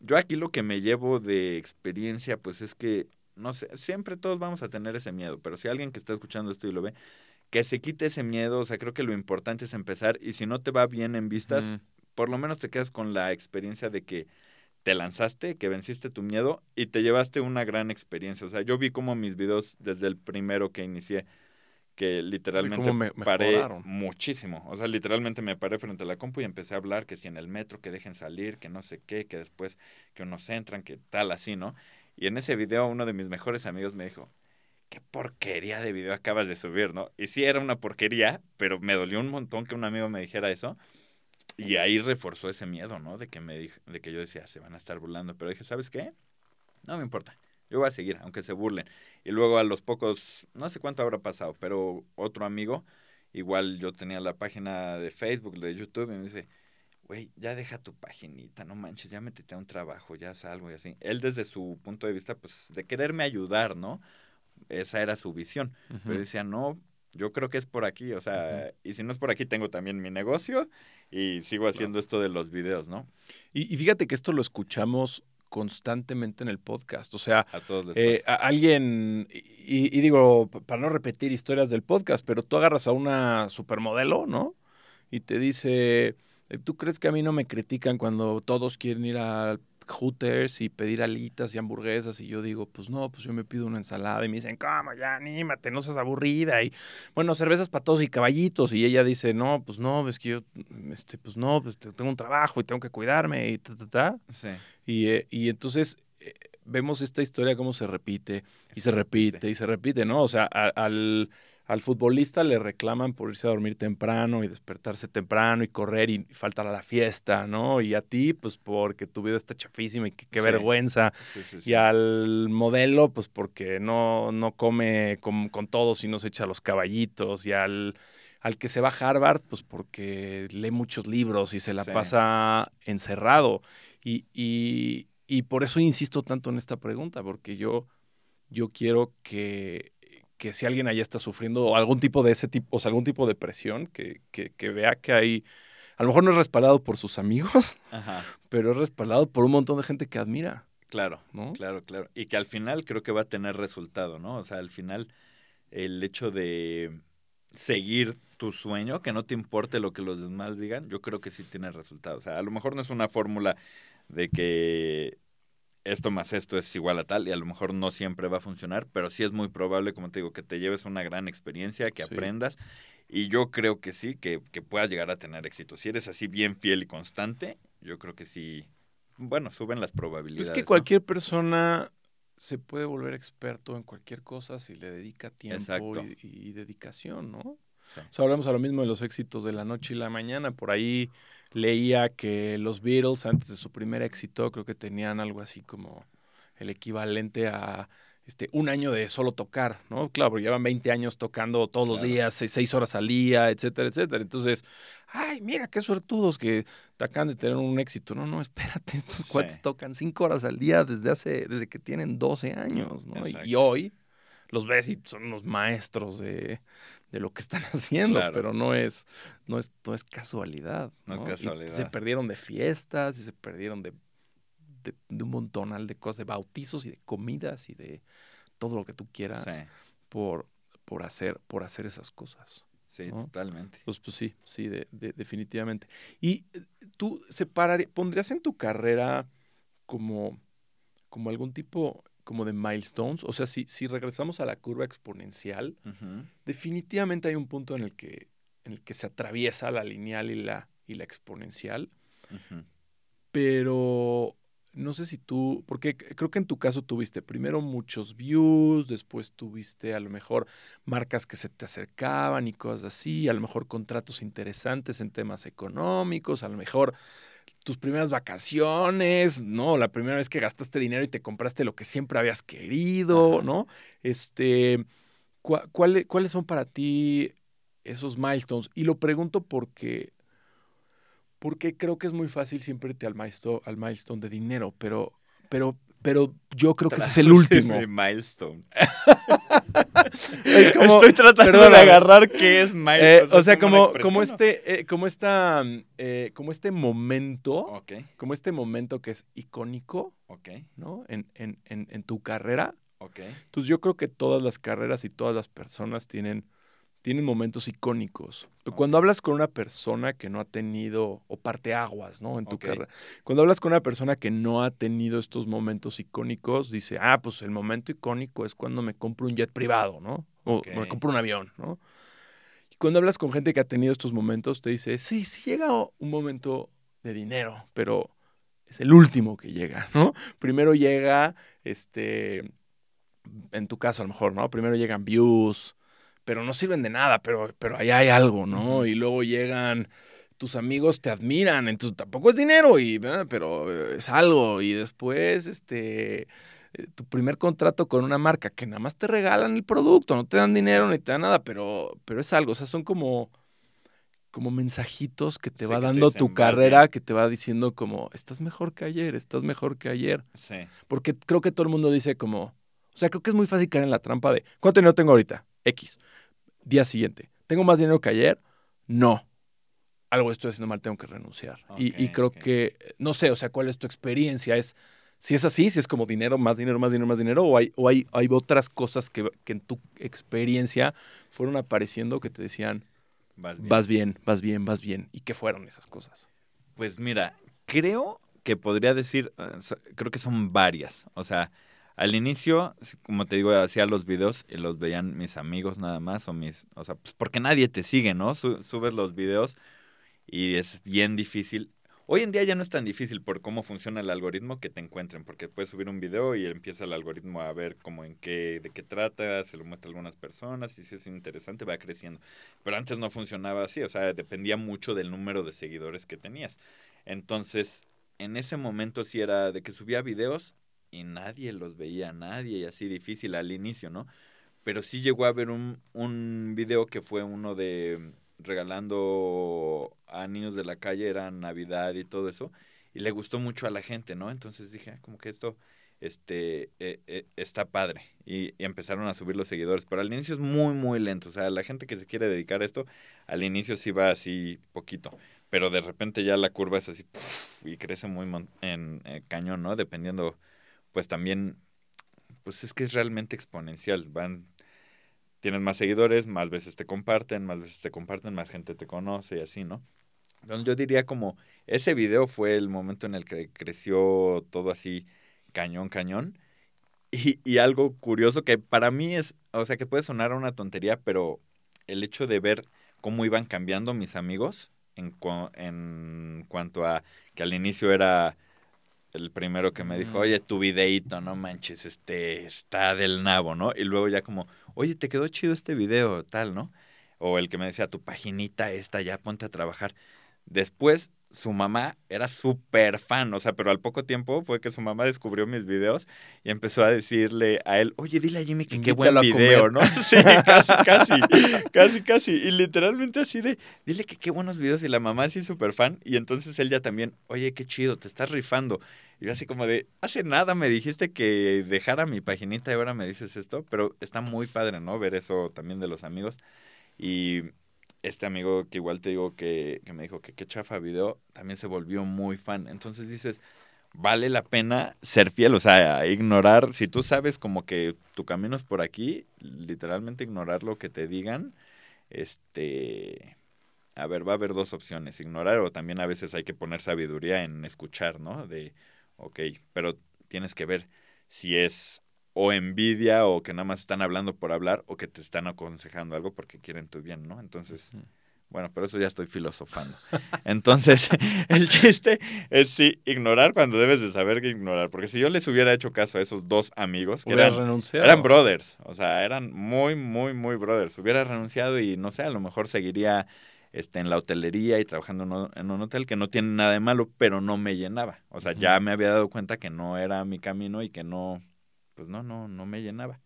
yo aquí lo que me llevo de experiencia pues es que, no sé, siempre todos vamos a tener ese miedo, pero si alguien que está escuchando esto y lo ve, que se quite ese miedo, o sea, creo que lo importante es empezar y si no te va bien en vistas, por lo menos te quedas con la experiencia de que te lanzaste, que venciste tu miedo y te llevaste una gran experiencia. O sea, yo vi como mis videos desde el primero que inicié, que literalmente me, paré muchísimo. O sea, literalmente me paré frente a la compu y empecé a hablar que si en el metro, que dejen salir, que no sé qué, que después que unos entran, que tal, así, ¿no? Y en ese video uno de mis mejores amigos me dijo, qué porquería de video acabas de subir, ¿no? Y sí era una porquería, pero me dolió un montón que un amigo me dijera eso. Y ahí reforzó ese miedo, ¿no? De que, me de que yo decía, se van a estar burlando. Pero dije, ¿sabes qué? No me importa. Yo voy a seguir, aunque se burlen. Y luego a los pocos, no sé cuánto habrá pasado, pero otro amigo, igual yo tenía la página de Facebook, de YouTube, y me dice, güey, ya deja tu paginita, no manches, ya métete a un trabajo, ya salgo y así. Él desde su punto de vista, pues, de quererme ayudar, ¿no? Esa era su visión. Pero decía, no, yo creo que es por aquí, o sea, y si no es por aquí, tengo también mi negocio y sigo haciendo esto de los videos, ¿no? Y, fíjate que esto lo escuchamos constantemente en el podcast, o sea, a, todos eh, alguien, y, digo, para no repetir historias del podcast, pero tú agarras a una supermodelo, ¿no? Y te dice, eh, ¿tú crees que a mí no me critican cuando todos quieren ir al Hooters y pedir alitas y hamburguesas y yo digo, pues no, pues yo me pido una ensalada y me dicen, ¿cómo? Ya, anímate, no seas aburrida y bueno, cervezas para todos y caballitos y ella dice, no, pues no, es que yo, este, pues no, pues tengo un trabajo y tengo que cuidarme y ta, ta, ta. Sí. Y, eh, y entonces eh, vemos esta historia cómo se repite y se repite y se repite, ¿no? O sea, al al futbolista le reclaman por irse a dormir temprano y despertarse temprano y correr y faltar a la fiesta, ¿no? Y a ti, pues porque tu vida está chafísima y qué vergüenza. y al modelo, pues porque no, no come con, con todos y no se echa los caballitos. Y al, al que se va a Harvard, pues porque lee muchos libros y se la pasa encerrado. Y, y, y por eso insisto tanto en esta pregunta, porque yo, yo quiero que que si alguien allá está sufriendo algún tipo de ese tipo, o sea, algún tipo de presión, que, que, vea que hay, a lo mejor no es respaldado por sus amigos, pero es respaldado por un montón de gente que admira. Claro, ¿no? claro, claro. Y que al final creo que va a tener resultado, ¿no? O sea, al final el hecho de seguir tu sueño, que no te importe lo que los demás digan, yo creo que sí tiene resultado. O sea, a lo mejor no es una fórmula de que esto más esto es igual a tal y a lo mejor no siempre va a funcionar, pero sí es muy probable, como te digo, que te lleves una gran experiencia, que aprendas y yo creo que sí, que, que puedas llegar a tener éxito. Si eres así bien fiel y constante, yo creo que sí, bueno, suben las probabilidades. Es que cualquier persona se puede volver experto en cualquier cosa si le dedica tiempo y, dedicación, ¿no? O sea, hablamos a lo mismo de los éxitos de la noche y la mañana, por ahí leía que los Beatles, antes de su primer éxito, creo que tenían algo así como el equivalente a este, un año de solo tocar, ¿no? Claro, llevan 20 años tocando todos los días, seis, horas al día, etcétera, etcétera. Entonces, ay, mira, qué suertudos que te acaban de tener un éxito. No, no, espérate, estos cuates tocan cinco horas al día desde hace, desde que tienen 12 años, ¿no? Y, hoy los ves y son unos maestros de, de lo que están haciendo, pero no es, no es, no es casualidad. No, es casualidad. se perdieron de fiestas y se perdieron de, de, un montón de cosas, de bautizos y de comidas y de todo lo que tú quieras por, por, hacer, por hacer esas cosas. Sí, totalmente. Pues, pues sí, sí, de, definitivamente. Y eh, tú separarías, pondrías en tu carrera como, como algún tipo, como de milestones. O sea, si, si regresamos a la curva exponencial, definitivamente hay un punto en el que, en el que se atraviesa la lineal y la, y la exponencial. Pero no sé si tú, porque creo que en tu caso tuviste primero muchos views, después tuviste a lo mejor marcas que se te acercaban y cosas así, a lo mejor contratos interesantes en temas económicos, a lo mejor tus primeras vacaciones, ¿no? La primera vez que gastaste dinero y te compraste lo que siempre habías querido, ¿no? Este, ¿cuáles son para ti esos milestones? Y lo pregunto porque, porque creo que es muy fácil siempre irte al milestone, al milestone de dinero, pero, pero, pero yo creo que ese es el último. milestone. Estoy tratando de agarrar qué es milestone. Eh, o sea, como, como este, eh, como esta, eh, como este momento, como este momento que es icónico, ¿no? En, en, en, en tu carrera. Entonces yo creo que todas las carreras y todas las personas tienen tienen momentos icónicos. cuando hablas con una persona que no ha tenido, o parteaguas, ¿no? En tu carrera. Cuando hablas con una persona que no ha tenido estos momentos icónicos, dice, ah, pues el momento icónico es cuando me compro un jet privado, ¿no? O me compro un avión, ¿no? Y cuando hablas con gente que ha tenido estos momentos, te dice, sí, sí llega un momento de dinero, pero es el último que llega, ¿no? Primero llega, este, en tu caso a lo mejor, ¿no? Primero llegan views, pero no sirven de nada, pero, pero ahí hay algo, ¿no? Y luego llegan, tus amigos te admiran, entonces tampoco es dinero, y, pero es algo. Y después, este, eh, tu primer contrato con una marca que nada más te regalan el producto, no te dan dinero ni te dan nada, pero, pero es algo, o sea, son como como mensajitos que te va dando tu carrera, que te va diciendo como, estás mejor que ayer, estás mejor que ayer. Sí. Porque creo que todo el mundo dice como, o sea, creo que es muy fácil caer en la trampa de, ¿cuánto dinero tengo ahorita? X. Día siguiente. ¿Tengo más dinero que ayer? No. Algo estoy haciendo mal, tengo que renunciar. y, creo que, no sé, o sea, ¿cuál es tu experiencia? Es, si es así, si es como dinero, más dinero, más dinero, más dinero, o hay, o hay, hay otras cosas que, en tu experiencia fueron apareciendo que te decían, vas bien. vas bien, vas bien, vas bien. ¿Y qué fueron esas cosas? Pues mira, creo que podría decir, eh, creo que son varias. O sea, al inicio, como te digo, hacía los videos y los veían mis amigos nada más o mis, o sea, pues porque nadie te sigue, ¿no? subes los videos y es bien difícil. Hoy en día ya no es tan difícil por cómo funciona el algoritmo que te encuentren, porque puedes subir un video y empieza el algoritmo a ver cómo en qué, de qué trata, se lo muestra algunas personas y si es interesante va creciendo. Pero antes no funcionaba así, o sea, dependía mucho del número de seguidores que tenías. Entonces, en ese momento sí era de que subía videos y nadie los veía, nadie, y así difícil al inicio, ¿no? Pero sí llegó a haber un, un video que fue uno de regalando a niños de la calle, era Navidad y todo eso, y le gustó mucho a la gente, ¿no? Entonces dije, ah, como que esto este eh, eh, está padre y, empezaron a subir los seguidores pero al inicio es muy muy lento o sea la gente que se quiere dedicar a esto al inicio sí va así poquito pero de repente ya la curva es así y crece muy en eh, cañón no dependiendo pues también pues es que es realmente exponencial van tienes más seguidores, más veces te comparten, más veces te comparten, más gente te conoce y así, ¿no? Entonces yo diría como ese video fue el momento en el que creció todo así cañón, cañón. Y, y algo curioso que para mí es, o sea, que puede sonar una tontería, pero el hecho de ver cómo iban cambiando mis amigos en, en cuanto a que al inicio era el primero que me dijo, oye, tu videíto, no manches, este, está del nabo, ¿no? Y luego ya como, oye, te quedó chido este video, tal, ¿no? O el que me decía, tu paginita esta, ya ponte a trabajar. Después su mamá era súper fan, o sea, pero al poco tiempo fue que su mamá descubrió mis videos y empezó a decirle a él, oye, dile a Jimmy que qué buen video, ¿no? Sí, casi, casi, casi, casi. Y literalmente así de, dile que qué buenos videos y la mamá así súper fan y entonces él ya también, oye, qué chido, te estás rifando. Y yo así como de, hace nada me dijiste que dejara mi paginita y ahora me dices esto, pero está muy padre, ¿no? Ver eso también de los amigos. Y este amigo que igual te digo que, que me dijo que qué chafa video, también se volvió muy fan. Entonces dices, vale la pena ser fiel, o sea, ignorar, si tú sabes como que tu camino es por aquí, literalmente ignorar lo que te digan, este, a ver, va a haber dos opciones, ignorar o también a veces hay que poner sabiduría en escuchar, ¿no? De, ok, pero tienes que ver si es o envidia o que nada más están hablando por hablar o que te están aconsejando algo porque quieren tu bien, ¿no? Entonces, bueno, pero eso ya estoy filosofando. Entonces, el chiste es sí, ignorar cuando debes de saber que ignorar, porque si yo les hubiera hecho caso a esos dos amigos que eran, eran brothers, o sea, eran muy, muy, muy brothers, hubiera renunciado y no sé, a lo mejor seguiría este, en la hotelería y trabajando en un hotel que no tiene nada de malo, pero no me llenaba. O sea, ya me había dado cuenta que no era mi camino y que no, pues no, no, no me llenaba.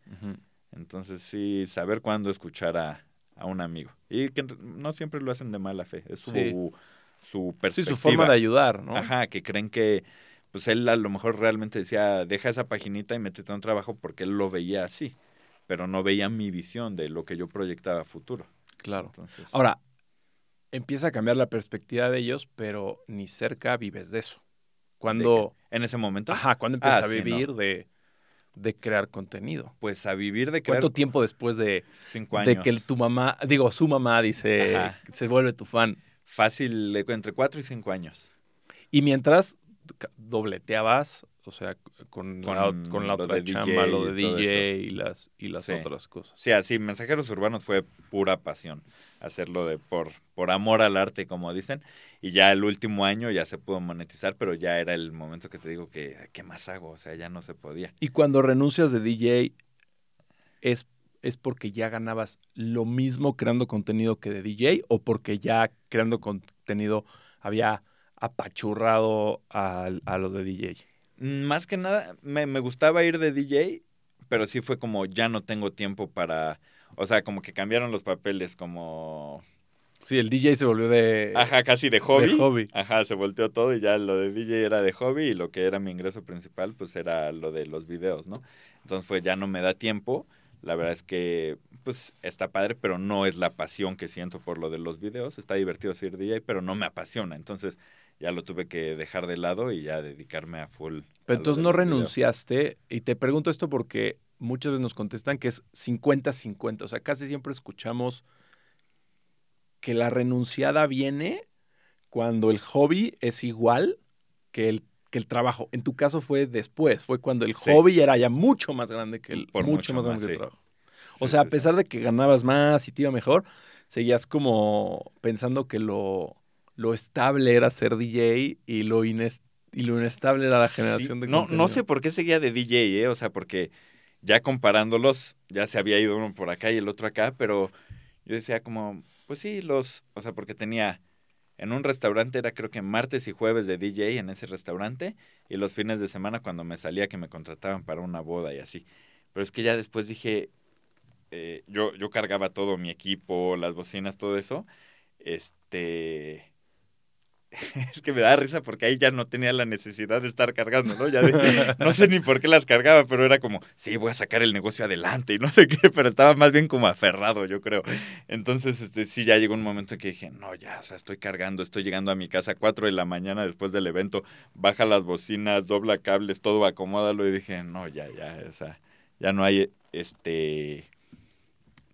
Entonces sí, saber cuándo escuchar a, a, un amigo. Y que no siempre lo hacen de mala fe, es su, su perspectiva. Sí, su forma de ayudar, ¿no? Ajá, que creen que, pues él a lo mejor realmente decía, deja esa paginita y métete a un trabajo porque él lo veía así, pero no veía mi visión de lo que yo proyectaba a futuro. Claro. Entonces, Ahora, empieza a cambiar la perspectiva de ellos, pero ni cerca vives de eso. Cuando... ¿En ese momento? Ajá, cuando empiezas ah, a vivir de de crear contenido? Pues a vivir de crear. ¿Cuánto tiempo después de, Cinco años. de que tu mamá, digo, su mamá dice, se vuelve tu fan? Fácil, entre cuatro y cinco años. Y mientras dobleteabas, o sea, con, la, con la otra chamba, lo de DJ y las, y las otras cosas. Sí, así, Mensajeros Urbanos fue pura pasión, hacerlo de por, por amor al arte, como dicen, y ya el último año ya se pudo monetizar, pero ya era el momento que te digo que, ¿qué más hago? O sea, ya no se podía. Y cuando renuncias de DJ, ¿es, es porque ya ganabas lo mismo creando contenido que de DJ o porque ya creando contenido había apachurrado a, a lo de DJ? Mm, más que nada, me, me gustaba ir de DJ, pero sí fue como ya no tengo tiempo para, o sea, como que cambiaron los papeles, como... Sí, el DJ se volvió de... Ajá, casi de hobby. De hobby. Ajá, se volteó todo y ya lo de DJ era de hobby y lo que era mi ingreso principal pues era lo de los videos, ¿no? Entonces fue ya no me da tiempo. La verdad es que pues está padre, pero no es la pasión que siento por lo de los videos. Está divertido ser DJ, pero no me apasiona. Entonces ya lo tuve que dejar de lado y ya dedicarme a full. Pero entonces no renunciaste, y te pregunto esto porque muchas veces nos contestan que es 50-50, o sea, casi siempre escuchamos que la renunciada viene cuando el hobby es igual que el, que el trabajo. En tu caso fue después, fue cuando el hobby era ya mucho más grande que el, mucho, más grande que el trabajo. O sea, a pesar de que ganabas más y te iba mejor, seguías como pensando que lo lo estable era ser DJ y lo, inest y lo inestable era la generación Sí, de no, no sé por qué seguía de DJ, ¿eh? O sea, porque ya comparándolos, ya se había ido uno por acá y el otro acá, pero yo decía como, pues sí, los, o sea, porque tenía, en un restaurante era creo que martes y jueves de DJ en ese restaurante, y los fines de semana cuando me salía que me contrataban para una boda y así. Pero es que ya después dije, eh, yo, yo cargaba todo, mi equipo, las bocinas, todo eso, este... Es que me da risa porque ahí ya no tenía la necesidad de estar cargando, ¿no? Ya de- no sé ni por qué las cargaba, pero era como, sí, voy a sacar el negocio adelante y no sé qué, pero estaba más bien como aferrado, yo creo. Entonces, este, sí, ya llegó un momento en que dije, no, ya, o sea, estoy cargando, estoy llegando a mi casa a 4 de la mañana después del evento, baja las bocinas, dobla cables, todo, acomódalo y dije, no, ya, ya, o sea, ya no hay, este,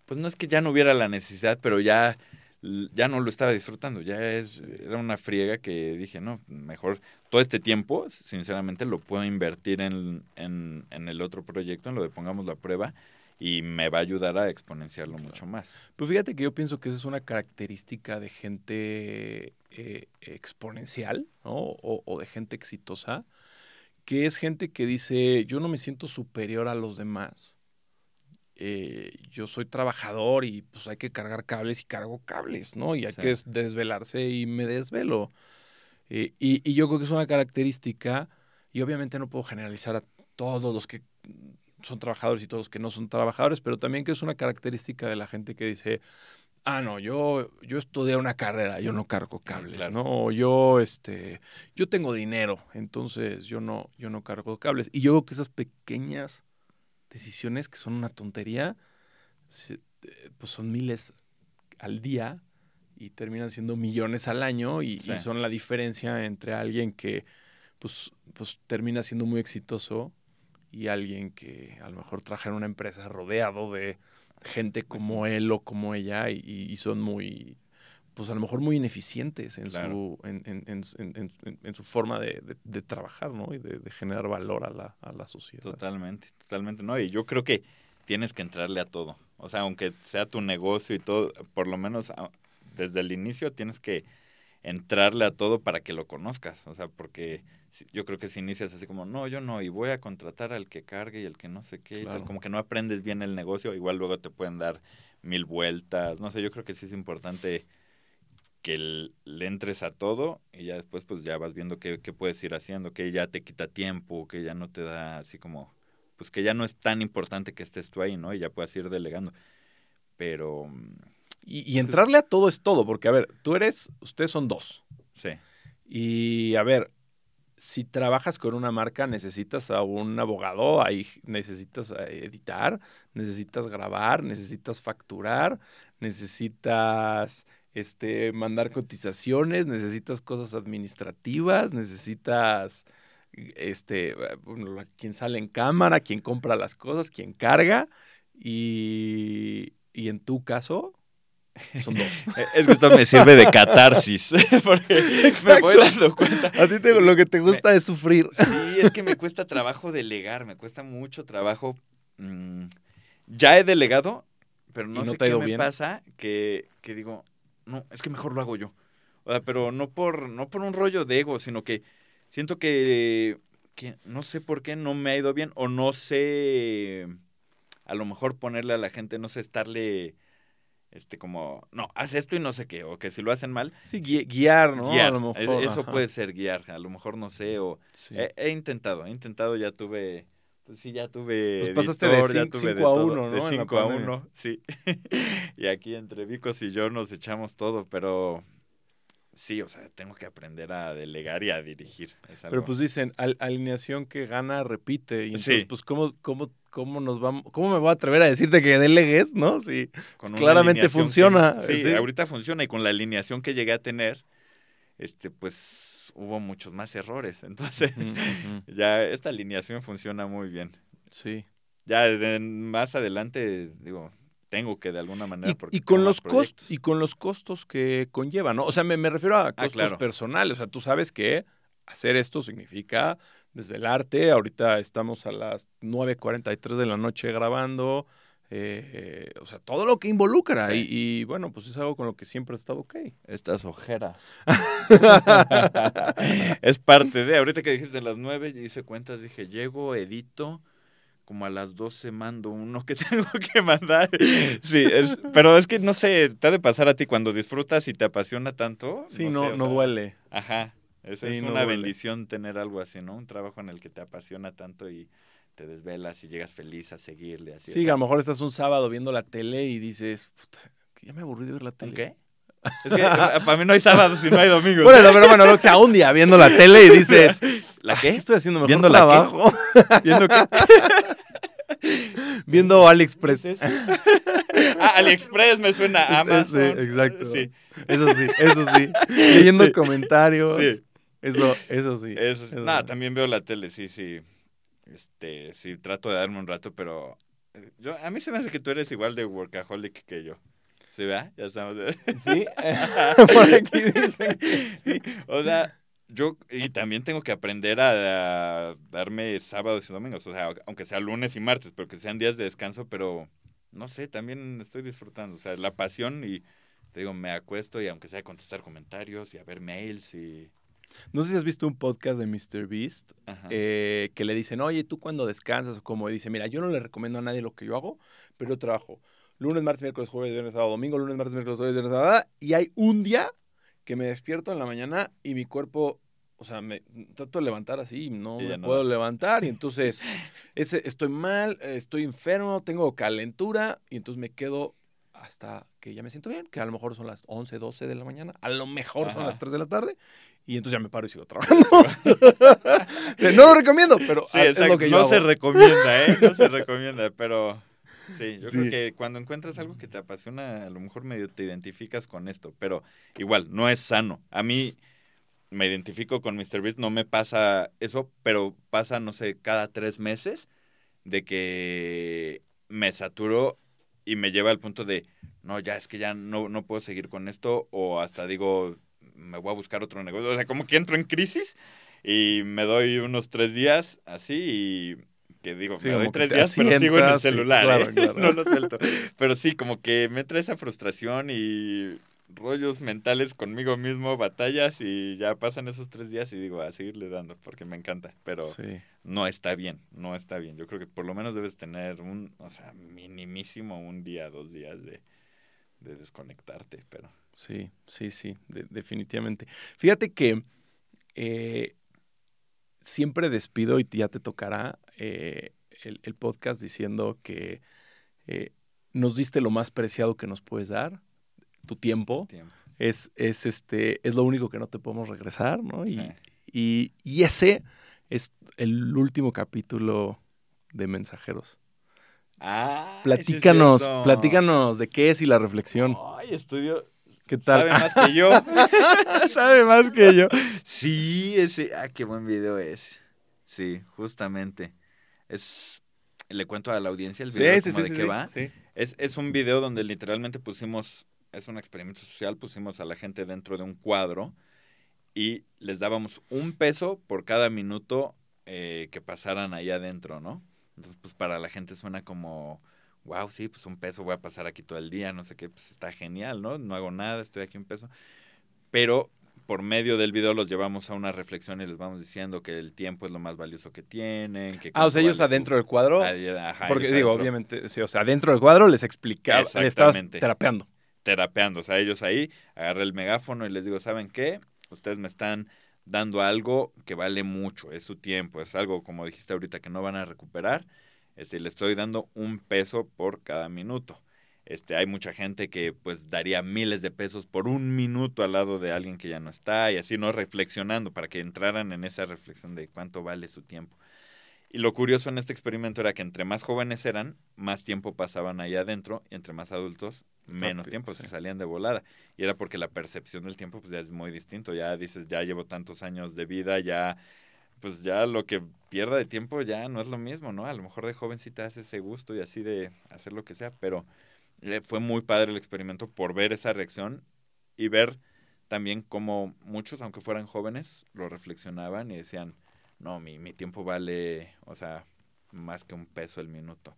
pues no es que ya no hubiera la necesidad, pero ya ya no lo estaba disfrutando, ya es, era una friega que dije, no, mejor todo este tiempo, sinceramente, lo puedo invertir en, en, en el otro proyecto, en lo de Pongamos la Prueba, y me va a ayudar a exponenciarlo mucho más. Pues fíjate que yo pienso que esa es una característica de gente eh, exponencial, ¿no? O, o de gente exitosa, que es gente que dice, yo no me siento superior a los demás. Eh, yo soy trabajador y pues hay que cargar cables y cargo cables, ¿no? Y hay Sí. que des- desvelarse y me desvelo. Eh, y, y yo creo que es una característica, y obviamente no puedo generalizar a todos los que son trabajadores y todos los que no son trabajadores, pero también que es una característica de la gente que dice, ah, no, yo, yo estudié una carrera, yo no cargo cables, claro. ¿no? Yo, este, yo tengo dinero, entonces yo no, yo no cargo cables. Y yo creo que esas pequeñas decisiones que son una tontería, eh, pues son miles al día y terminan siendo millones al año y, son la diferencia entre alguien que pues, pues termina siendo muy exitoso y alguien que a lo mejor trabaja en una empresa rodeado de gente como él o como ella y son muy pues a lo mejor muy ineficientes en Claro. su en, en- en- en- en- en su forma de, de- de trabajar ¿no? y de, de generar valor a la, a la sociedad. Totalmente, totalmente, ¿no? Y yo creo que tienes que entrarle a todo. O sea, aunque sea tu negocio y todo, por lo menos a- desde el inicio tienes que entrarle a todo para que lo conozcas. O sea, porque yo creo que si inicias así como, no, yo no, y voy a contratar al que cargue y al que no sé qué, y tal, como que no aprendes bien el negocio, igual luego te pueden dar mil vueltas. No sé, yo creo que sí es importante que le entres a todo y ya después pues ya vas viendo qué, qué puedes ir haciendo, que ya te quita tiempo, que ya no te da así como, pues que ya no es tan importante que estés tú ahí, ¿no? Y ya puedas ir delegando. Pero, mm, Y, y entrarle a todo es todo, porque a ver, tú eres, ustedes son dos. sí, Y a ver, si trabajas con una marca, necesitas a un abogado, ahí necesitas eh, editar, necesitas grabar, necesitas facturar, necesitas este, mandar cotizaciones, necesitas cosas administrativas, necesitas este, bueno, la- quien sale en cámara, quien compra las cosas, quien carga. Y, y en tu caso, son dos. Eh, es que esto me sirve de catarsis, porque me voy Exacto. dando cuenta. A ti te- lo que te gusta es sufrir. Sí, es que me cuesta trabajo delegar, me cuesta mucho trabajo. mm, ya he delegado, pero no, ¿Y no sé te qué me bien? pasa que, que digo, no, es que mejor lo hago yo. O sea, pero no por, no por un rollo de ego, sino que siento que, que no sé por qué no me ha ido bien o no sé a lo mejor ponerle a la gente, no sé, estarle este como, no, haz esto y no sé qué, o que si lo hacen mal, Sí, gui- guiar, ¿no? guiar. A lo mejor. Eso ajá. puede ser guiar, a lo mejor no sé, o Sí. He, he intentado, he intentado, ya tuve, pues sí, ya tuve Pues pasaste de editor, ya cin- tuve cinco a todo, uno, de ¿no? En la 5 a pandemia. 1, sí. y aquí entre Vicos y yo nos echamos todo, pero sí, o sea, tengo que aprender a delegar y a dirigir. Pero pues dicen, al- alineación que gana, repite. Y entonces, Sí. pues, ¿cómo, cómo, ¿cómo nos vamos? ¿Cómo me voy a atrever a decirte que delegues, no? Sí. con claramente que- funciona, sí, sí. ahorita funciona y con la alineación que llegué a tener, este, pues hubo muchos más errores. Entonces, ya esta alineación funciona muy bien. Sí. Ya de- más adelante, digo, tengo que de alguna manera. Y, porque y con los costos, y con los costos que conlleva, ¿no? O sea, me, me refiero a costos claro. personales. O sea, tú sabes que hacer esto significa desvelarte. Ahorita estamos a las 9.43 de la noche grabando. Eh, o sea, todo lo que involucra. Sí. Y, y, bueno, pues es algo con lo que siempre he estado ok. Estas ojeras. es parte de. Ahorita que dijiste las nueve, hice cuentas, dije, llego, edito, como a las 12 mando uno que tengo que mandar. Sí, es, pero es que no sé, te ha de pasar a ti cuando disfrutas y te apasiona tanto. Sí, sé, no, no sea, duele. Ajá. Es, Sí, es no una duele. bendición tener algo así, ¿no? Un trabajo en el que te apasiona tanto y te desvelas y llegas feliz a seguirle. Así, Sí, o sea, a lo mejor estás un sábado viendo la tele y dices, puta, que ya me aburrí de ver la tele. ¿Un qué? Es que eh, para mí no hay sábados y no hay domingos. Bueno, pero bueno, lo que sea, un día viendo la tele y dices, ¿La ¿qué qué? estoy haciendo mejor ¿Viendo la qué? trabajo? ¿Viendo qué? viendo AliExpress. Ah, AliExpress me suena a Sí, Amazon. exacto. Sí, Eso sí, eso sí. Leyendo Sí. comentarios. Sí. Eso, eso sí. eso, Eso no, sí. también veo la tele, sí, sí. Este, sí, trato de darme un rato, pero eh, yo, a mí se me hace que tú eres igual de workaholic que yo. ¿Sí, verdad? Ya estamos. Sí, por aquí dicen. Sí, o sea, yo y también tengo que aprender a, a darme sábados y domingos, o sea, aunque sea lunes y martes, pero que sean días de descanso, pero no sé, también estoy disfrutando, o sea, la pasión y te digo, me acuesto y aunque sea contestar comentarios y a ver mails y No sé si has visto un podcast de Mr. Beast eh, que le dicen, oye, ¿tú cuando descansas? O como dice, mira, yo no le recomiendo a nadie lo que yo hago, pero yo trabajo lunes, martes, miércoles, jueves, viernes, sábado, domingo, lunes, martes, miércoles, jueves, viernes, sábado, y hay un día que me despierto en la mañana y mi cuerpo, o sea, me trato de levantar así no me no puedo levantar y entonces ese, estoy mal, estoy enfermo, tengo calentura y entonces me quedo hasta que ya me siento bien, que a lo mejor son las 11, 12 de la mañana, a lo mejor son las 3 de la tarde y entonces ya me paro y sigo trabajando. No lo recomiendo, pero Sí, es exacto, lo que yo no se recomienda, ¿eh? No se recomienda, pero sí, yo Sí. creo que cuando encuentras algo que te apasiona, a lo mejor medio te identificas con esto, pero igual, no es sano. A mí me identifico con MrBeast, no me pasa eso, pero pasa, no sé, cada tres meses de que me saturo y me lleva al punto de, no, ya es que ya no, no puedo seguir con esto, o hasta digo, me voy a buscar otro negocio. O sea, como que entro en crisis y me doy unos tres días así y que digo, Sí, me doy tres días, pero sigo en el asientas, sí, celular, claro, ¿eh? claro. no lo suelto. Pero sí, como que me trae esa frustración y rollos mentales conmigo mismo, batallas y ya pasan esos tres días y digo, a seguirle dando porque me encanta, pero Sí. no está bien, no está bien. Yo creo que por lo menos debes tener un, o sea, minimísimo un día, dos días de, de desconectarte, pero... Sí, sí, sí, de- definitivamente. Fíjate que eh, siempre despido y ya te tocará eh, el, el podcast diciendo que eh, nos diste lo más preciado que nos puedes dar, tu tiempo. Tiempo. Es, es, este, es lo único que no te podemos regresar, ¿no? Y, Sí. y, y ese es el último capítulo de Mensajeros. Ah, Platícanos, platícanos de qué es y la reflexión. Ay, estudio. ¿Qué tal? Sabe más que yo. Sabe más que yo. Sí, ese. Ah, qué buen video es. Sí, justamente. Es. Le cuento a la audiencia el video sí, como sí, de sí, qué va. sí. Es, es un video donde literalmente pusimos, es un experimento social, pusimos a la gente dentro de un cuadro y les dábamos un peso por cada minuto eh, que pasaran ahí adentro, ¿no? Entonces, pues para la gente suena como, wow, sí, pues un peso, voy a pasar aquí todo el día, no sé qué, pues está genial, ¿no? No hago nada, estoy aquí un peso. Pero por medio del video los llevamos a una reflexión y les vamos diciendo que el tiempo es lo más valioso que tienen. Que Ah, o sea, ellos su- adentro del cuadro. Ajá, porque digo, adentro. obviamente, sí, o sea, dentro del cuadro les explicaba, les estabas terapeando. terapeando. O sea, ellos ahí, agarré el megáfono y les digo, ¿saben qué? Ustedes me están dando algo que vale mucho, es su tiempo, es algo, como dijiste ahorita, que no van a recuperar. Este, le estoy dando un peso por cada minuto. Este, hay mucha gente que pues daría miles de pesos por un minuto al lado de alguien que ya no está y así no reflexionando para que entraran en esa reflexión de cuánto vale su tiempo. Y lo curioso en este experimento era que entre más jóvenes eran, más tiempo pasaban ahí adentro y entre más adultos, menos Rápido, tiempo, sí. se salían de volada. Y era porque la percepción del tiempo pues ya es muy distinto. Ya dices, ya llevo tantos años de vida, ya pues ya lo que pierda de tiempo ya no es lo mismo, ¿no? A lo mejor de joven sí te hace ese gusto y así de hacer lo que sea, pero eh, fue muy padre el experimento por ver esa reacción y ver también cómo muchos, aunque fueran jóvenes, lo reflexionaban y decían, no, mi, mi tiempo vale, o sea, más que un peso el minuto.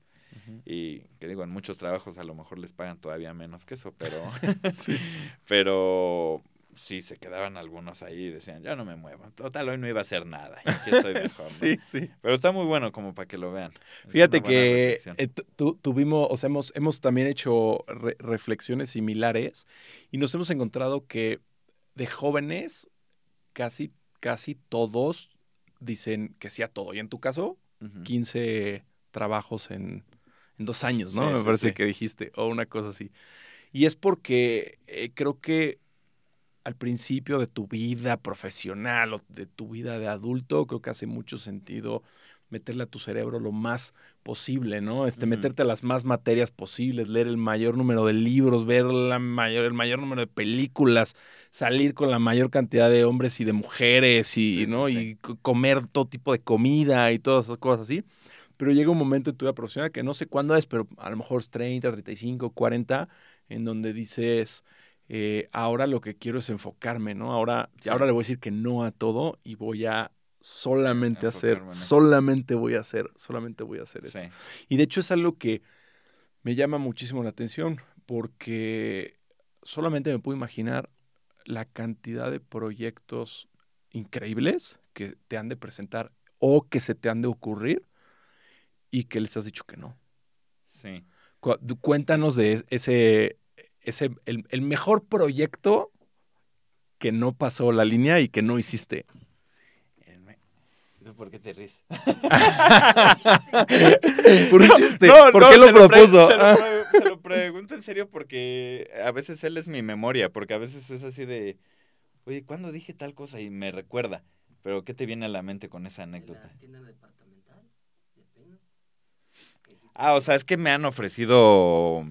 Y que digo, en muchos trabajos a lo mejor les pagan todavía menos que eso, pero... Sí. Pero sí, se quedaban algunos ahí y decían, ya no me muevo. Total, hoy no iba a hacer nada. Y aquí estoy mejor, ¿no? Sí, sí. Pero está muy bueno como para que lo vean. Es Fíjate que eh, tu- tu- tuvimos, o sea, hemos, hemos también hecho re- reflexiones similares y nos hemos encontrado que de jóvenes casi, casi todos dicen que sí a todo. Y en tu caso, Ujú. 15 trabajos en, en dos años, ¿no? Sí, Me sí, parece sí. que dijiste, o una cosa así. Y es porque eh, creo que al principio de tu vida profesional o de tu vida de adulto, creo que hace mucho sentido meterle a tu cerebro lo más posible, ¿no? Este, meterte a las más materias posibles, leer el mayor número de libros, ver la mayor, el mayor número de películas, salir con la mayor cantidad de hombres y de mujeres y, Sí, ¿no? sí. y co- comer todo tipo de comida y todas esas cosas así. Pero llega un momento en tu vida profesional que no sé cuándo es, pero a lo mejor es 30, 35, 40, en donde dices, eh, ahora lo que quiero es enfocarme, ¿no? Ahora, Sí. ahora le voy a decir que no a todo y voy a solamente hacer, solamente voy a hacer, solamente voy a hacer eso. Sí. Y de hecho es algo que me llama muchísimo la atención porque solamente me puedo imaginar la cantidad de proyectos increíbles que te han de presentar o que se te han de ocurrir y que les has dicho que no. Sí. Cuéntanos de es- ese, ese el, el mejor proyecto que no pasó la línea y que no hiciste. ¿Tú ¿Por qué te ríes? Por un chiste. No, ¿Por no, qué lo pre- propuso? se, lo pre- se lo pregunto en serio porque a veces él es mi memoria, porque a veces es así de, oye, ¿cuándo dije tal cosa? Y me recuerda. Pero ¿qué te viene a la mente con esa En anécdota? la tienda departamental Ah, o sea, es que me han ofrecido,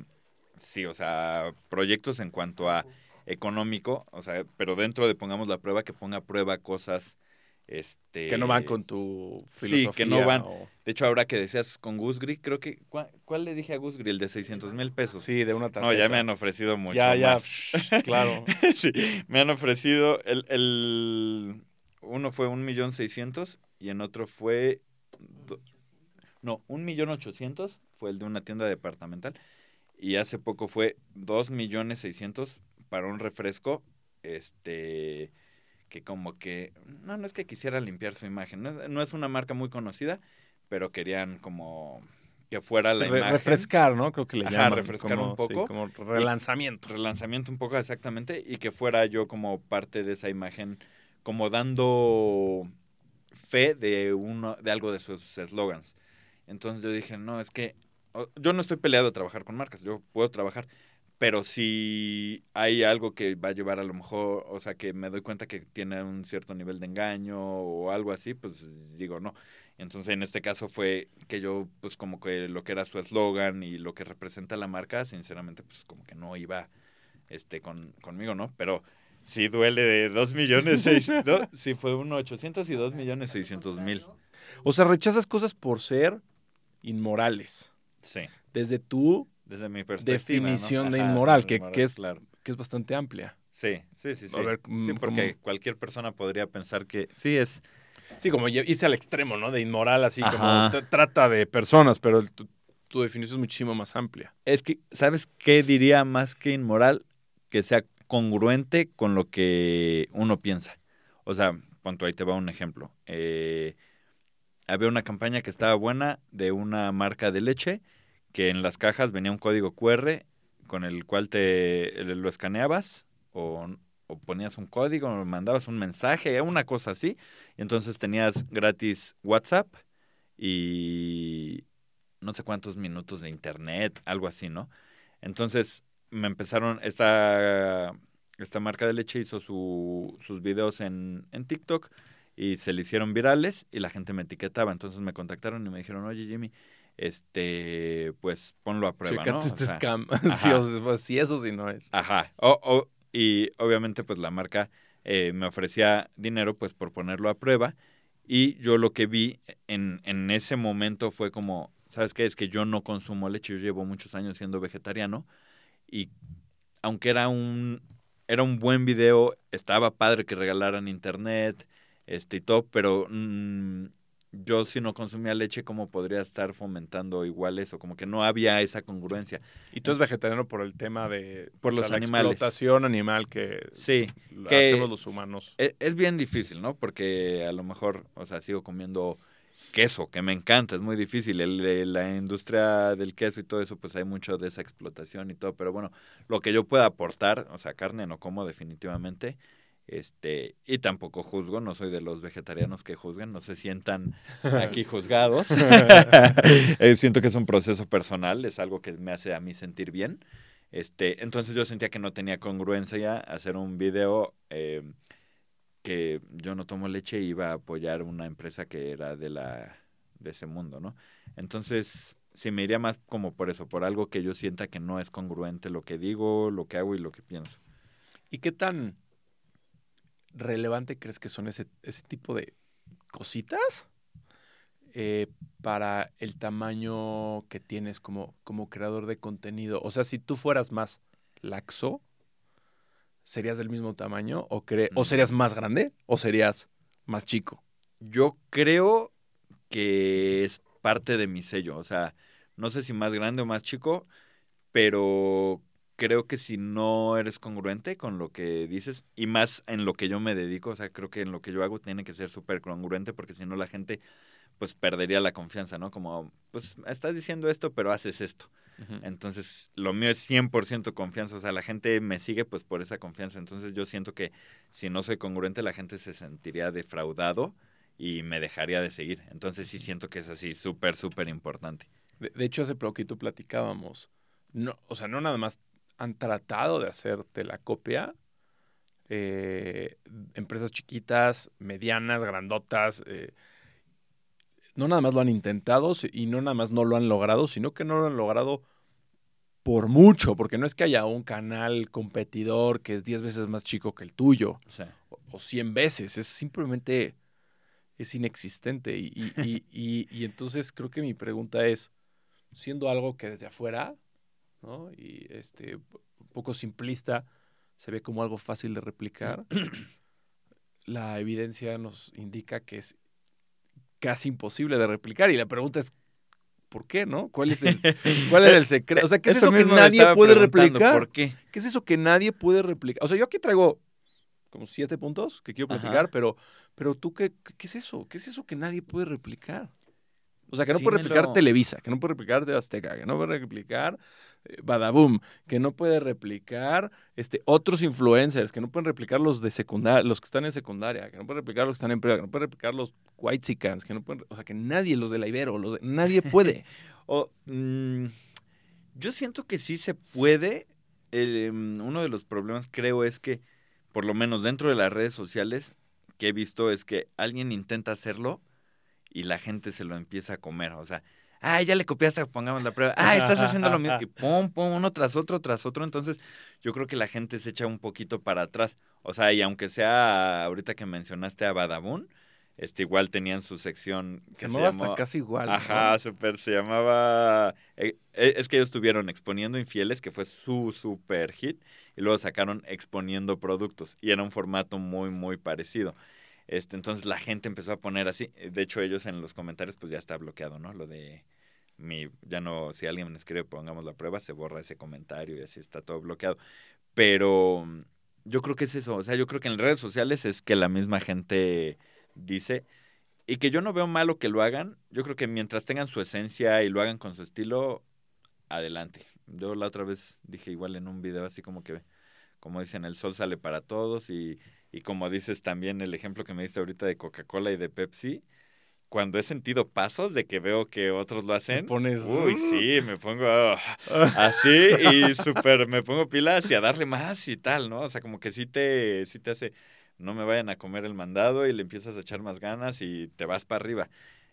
sí, o sea, proyectos en cuanto a económico, o sea, pero dentro de pongamos la prueba, que ponga a prueba cosas, este... que no van con tu sí, filosofía. que no van. o- De hecho, ahora que decías con Gusgri, creo que, ¿cuál, cuál le dije a Gusgri? El de 600 mil pesos. Sí, de una tarjeta. no, ya me han ofrecido mucho Ya, ya, más. claro. Sí, me han ofrecido, el, el, uno fue un millón seiscientos y en otro fue, do- no, un millón ochocientos fue el de una tienda departamental y hace poco fue dos millones seiscientos para un refresco, este, que como que, no, no es que quisiera limpiar su imagen, no es, no es una marca muy conocida, pero querían como que fuera la re- imagen. refrescar, ¿no? Creo que le Ajá, llaman. refrescar como- un sí, poco. como relanzamiento. relanzamiento un poco exactamente y que fuera yo como parte de esa imagen como dando fe de uno de algo de sus eslogans entonces yo dije no es que yo no estoy peleado a trabajar con marcas yo puedo trabajar pero si hay algo que va a llevar a lo mejor o sea que me doy cuenta que tiene un cierto nivel de engaño o algo así pues digo no entonces en este caso fue que yo pues como que lo que era su eslogan y lo que representa la marca sinceramente pues como que no iba este con, conmigo, ¿no? Pero sí duele de 2 millones, seis, do- sí fue uno 800 y 2 millones 600 mil. O sea, rechazas cosas por ser inmorales. Sí, Desde tu, desde mi perspectiva. ¿no? Definición de inmoral, que- inmoral, que es- Claro. que es bastante amplia. Sí, sí, sí, sí. Ver, sí, mm, porque ¿cómo? cualquier persona podría pensar que sí es... Sí, como irse al extremo, ¿no? De inmoral, así como Ajá. trata de personas, pero el- tu, tu definición es muchísimo más amplia. Es que, ¿sabes qué diría más que inmoral? Que sea congruente con lo que uno piensa. O sea, punto, ahí te va un ejemplo. Eh, había una campaña que estaba buena de una marca de leche que en las cajas venía un código QR con el cual te lo escaneabas o, o ponías un código o mandabas un mensaje, una cosa así. Y entonces tenías gratis WhatsApp y no sé cuántos minutos de internet, algo así, ¿no? Entonces me empezaron, esta, esta marca de leche hizo su, sus videos en, en TikTok y se le hicieron virales y la gente me etiquetaba. Entonces me contactaron y me dijeron, oye Jimmy, este, pues ponlo a prueba, Chécate ¿no? O este sea, scam. sí, ajá. o sea, pues, sí, eso sí no es. Ajá. O- o- y obviamente pues la marca eh, me ofrecía dinero pues por ponerlo a prueba y yo lo que vi en, en ese momento fue como, ¿sabes qué? Es que yo no consumo leche, yo llevo muchos años siendo vegetariano y aunque era un, era un buen video, estaba padre que regalaran internet este y todo, pero mm, yo si no consumía leche, ¿cómo podría estar fomentando igual eso? Como que no había esa congruencia. Y tú eres vegetariano por el tema de Por sea, los la animales. explotación animal que Sí, que- hacemos los humanos. e- es bien difícil, ¿no? Porque a lo mejor, o sea, sigo comiendo queso, que me encanta, es muy difícil. El- la industria del queso y todo eso, pues hay mucho de esa explotación y todo. Pero bueno, lo que yo pueda aportar, o sea, carne no como definitivamente. Este, y tampoco juzgo, no soy de los vegetarianos que juzgan, no se sientan aquí juzgados. Eh, siento que es un proceso personal, es algo que me hace a mí sentir bien. Este, entonces yo sentía que no tenía congruencia hacer un video eh, que yo no tomo leche y iba a apoyar una empresa que era de la de ese mundo, ¿no? Entonces, sí me iría más como por eso, por algo que yo sienta que no es congruente lo que digo, lo que hago y lo que pienso. ¿Y qué tan relevante crees que son ese, ese tipo de cositas eh, para el tamaño que tienes como, como creador de contenido? O sea, si tú fueras más laxo, ¿serías del mismo tamaño? ¿O, cre- ¿O Mm. serías más grande? ¿O serías más chico? Yo creo que es parte de mi sello, o sea, no sé si más grande o más chico, pero creo que si no eres congruente con lo que dices y más en lo que yo me dedico, o sea, creo que en lo que yo hago tiene que ser súper congruente porque si no la gente pues perdería la confianza, ¿no? Como, pues estás diciendo esto, pero haces esto. Entonces, lo mío es 100% confianza, o sea, la gente me sigue pues por esa confianza. Entonces, yo siento que si no soy congruente, la gente se sentiría defraudado y me dejaría de seguir. Entonces, sí siento que es así súper, súper importante. De, de hecho, hace poquito platicábamos. No, o sea, no nada más han tratado de hacerte la copia. eh, empresas chiquitas, medianas, grandotas. eh, no nada más lo han intentado y no nada más no lo han logrado, sino que no lo han logrado por mucho, porque no es que haya un canal competidor que es 10 veces más chico que el tuyo O sea, o, o 100 veces, es simplemente es inexistente. Y, y- y- y- y entonces creo que mi pregunta es, siendo algo que desde afuera, ¿no? Y este, un poco simplista, se ve como algo fácil de replicar, la evidencia nos indica que es casi imposible de replicar. Y la pregunta es, ¿por qué, no? ¿Cuál es el, cuál es el secreto? O sea, ¿qué es eso que nadie puede replicar? ¿Por qué? ¿Qué es eso que nadie puede replicar? O sea, yo aquí traigo como siete puntos que quiero Ajá. platicar, pero, pero tú, qué, qué es eso? ¿Qué es eso que nadie puede replicar? O sea, que no Sí puede replicar lo- Televisa, que no puede replicar de Azteca, que no puede replicar Badaboom, que no puede replicar este, otros influencers, que no pueden replicar los de secundaria, los que están en secundaria, que no pueden replicar los que están en prepa, que no pueden replicar los white que no pueden, o sea, que nadie, los de la Ibero, los nadie puede. O, mm, yo siento que sí se puede. El, em, uno de los problemas creo es que, por lo menos dentro de las redes sociales, que he visto es que alguien intenta hacerlo y la gente se lo empieza a comer. O sea, ay, ya le copiaste, pongamos la prueba. Ah, estás haciendo lo mismo. Y pum, pum, uno tras otro, tras otro. Entonces, yo creo que la gente se echa un poquito para atrás. O sea, y aunque sea ahorita que mencionaste a Badabun, este igual tenían su sección que Se llamaba hasta casi igual. ¿no? Ajá, súper, se llamaba... eh, eh, es que ellos estuvieron exponiendo infieles, que fue su super hit, y luego sacaron exponiendo productos, y era un formato muy, muy parecido. Este, entonces la gente empezó a poner así, de hecho ellos en los comentarios pues ya está bloqueado, ¿no? Lo de mi, ya no, si alguien me escribe, pongamos la prueba, se borra ese comentario y así está todo bloqueado. Pero mm, yo creo que es eso, o sea, yo creo que en redes sociales es que la misma gente dice, y que yo no veo malo que lo hagan. Yo creo que mientras tengan su esencia y lo hagan con su estilo, adelante. Yo la otra vez dije igual en un video así como que, como dicen, el sol sale para todos y, y como dices también el ejemplo que me diste ahorita de Coca-Cola y de Pepsi. Cuando he sentido pasos de que veo que otros lo hacen, pones, uy, "Uh". sí, me pongo así y súper, me pongo pilas y a darle más y tal, ¿no? O sea, como que sí te, sí te hace, no me vayan a comer el mandado y le empiezas a echar más ganas y te vas para arriba.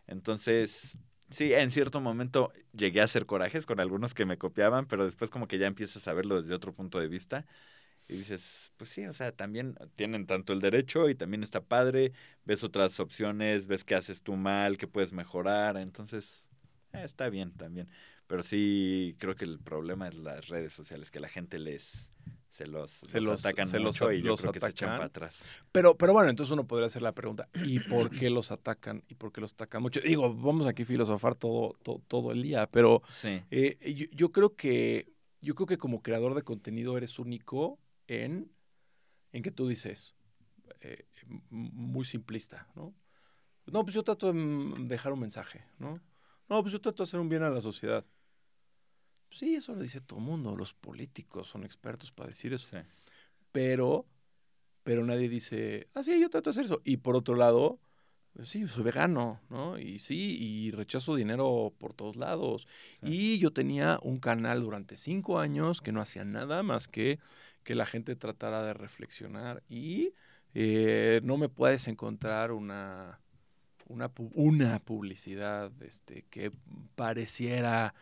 Entonces, sí, en cierto momento llegué a hacer corajes con algunos que me copiaban, pero después como que ya empiezas a verlo desde otro punto de vista y dices, pues sí, o sea, también tienen tanto el derecho y también está padre, ves otras opciones, ves qué haces tú mal, qué puedes mejorar, entonces eh, está bien también. Pero sí, creo que el problema es las redes sociales, que la gente les se los, Se los los- atacan se los- mucho y yo los creo que se echan para atrás. Pero, pero bueno, entonces uno podría hacer la pregunta, ¿y por qué los atacan? ¿Y por qué los atacan mucho? Digo, vamos aquí a filosofar todo, todo, todo el día, pero Sí, eh, yo, yo creo que yo creo que como creador de contenido eres único en, en que tú dices, eh, muy simplista, ¿no? No, pues yo trato de dejar un mensaje, ¿no? No, pues yo trato de hacer un bien a la sociedad. Sí, eso lo dice todo el mundo, los políticos son expertos para decir eso sí. pero, pero nadie dice, ah, sí, yo trato de hacer eso. Y por otro lado, pues sí, soy vegano, ¿no? Y sí, y rechazo dinero por todos lados. Sí. Y yo tenía un canal durante cinco años que no hacía nada más que que la gente tratara de reflexionar. Y eh, no me puedes encontrar una, una, una publicidad este, que pareciera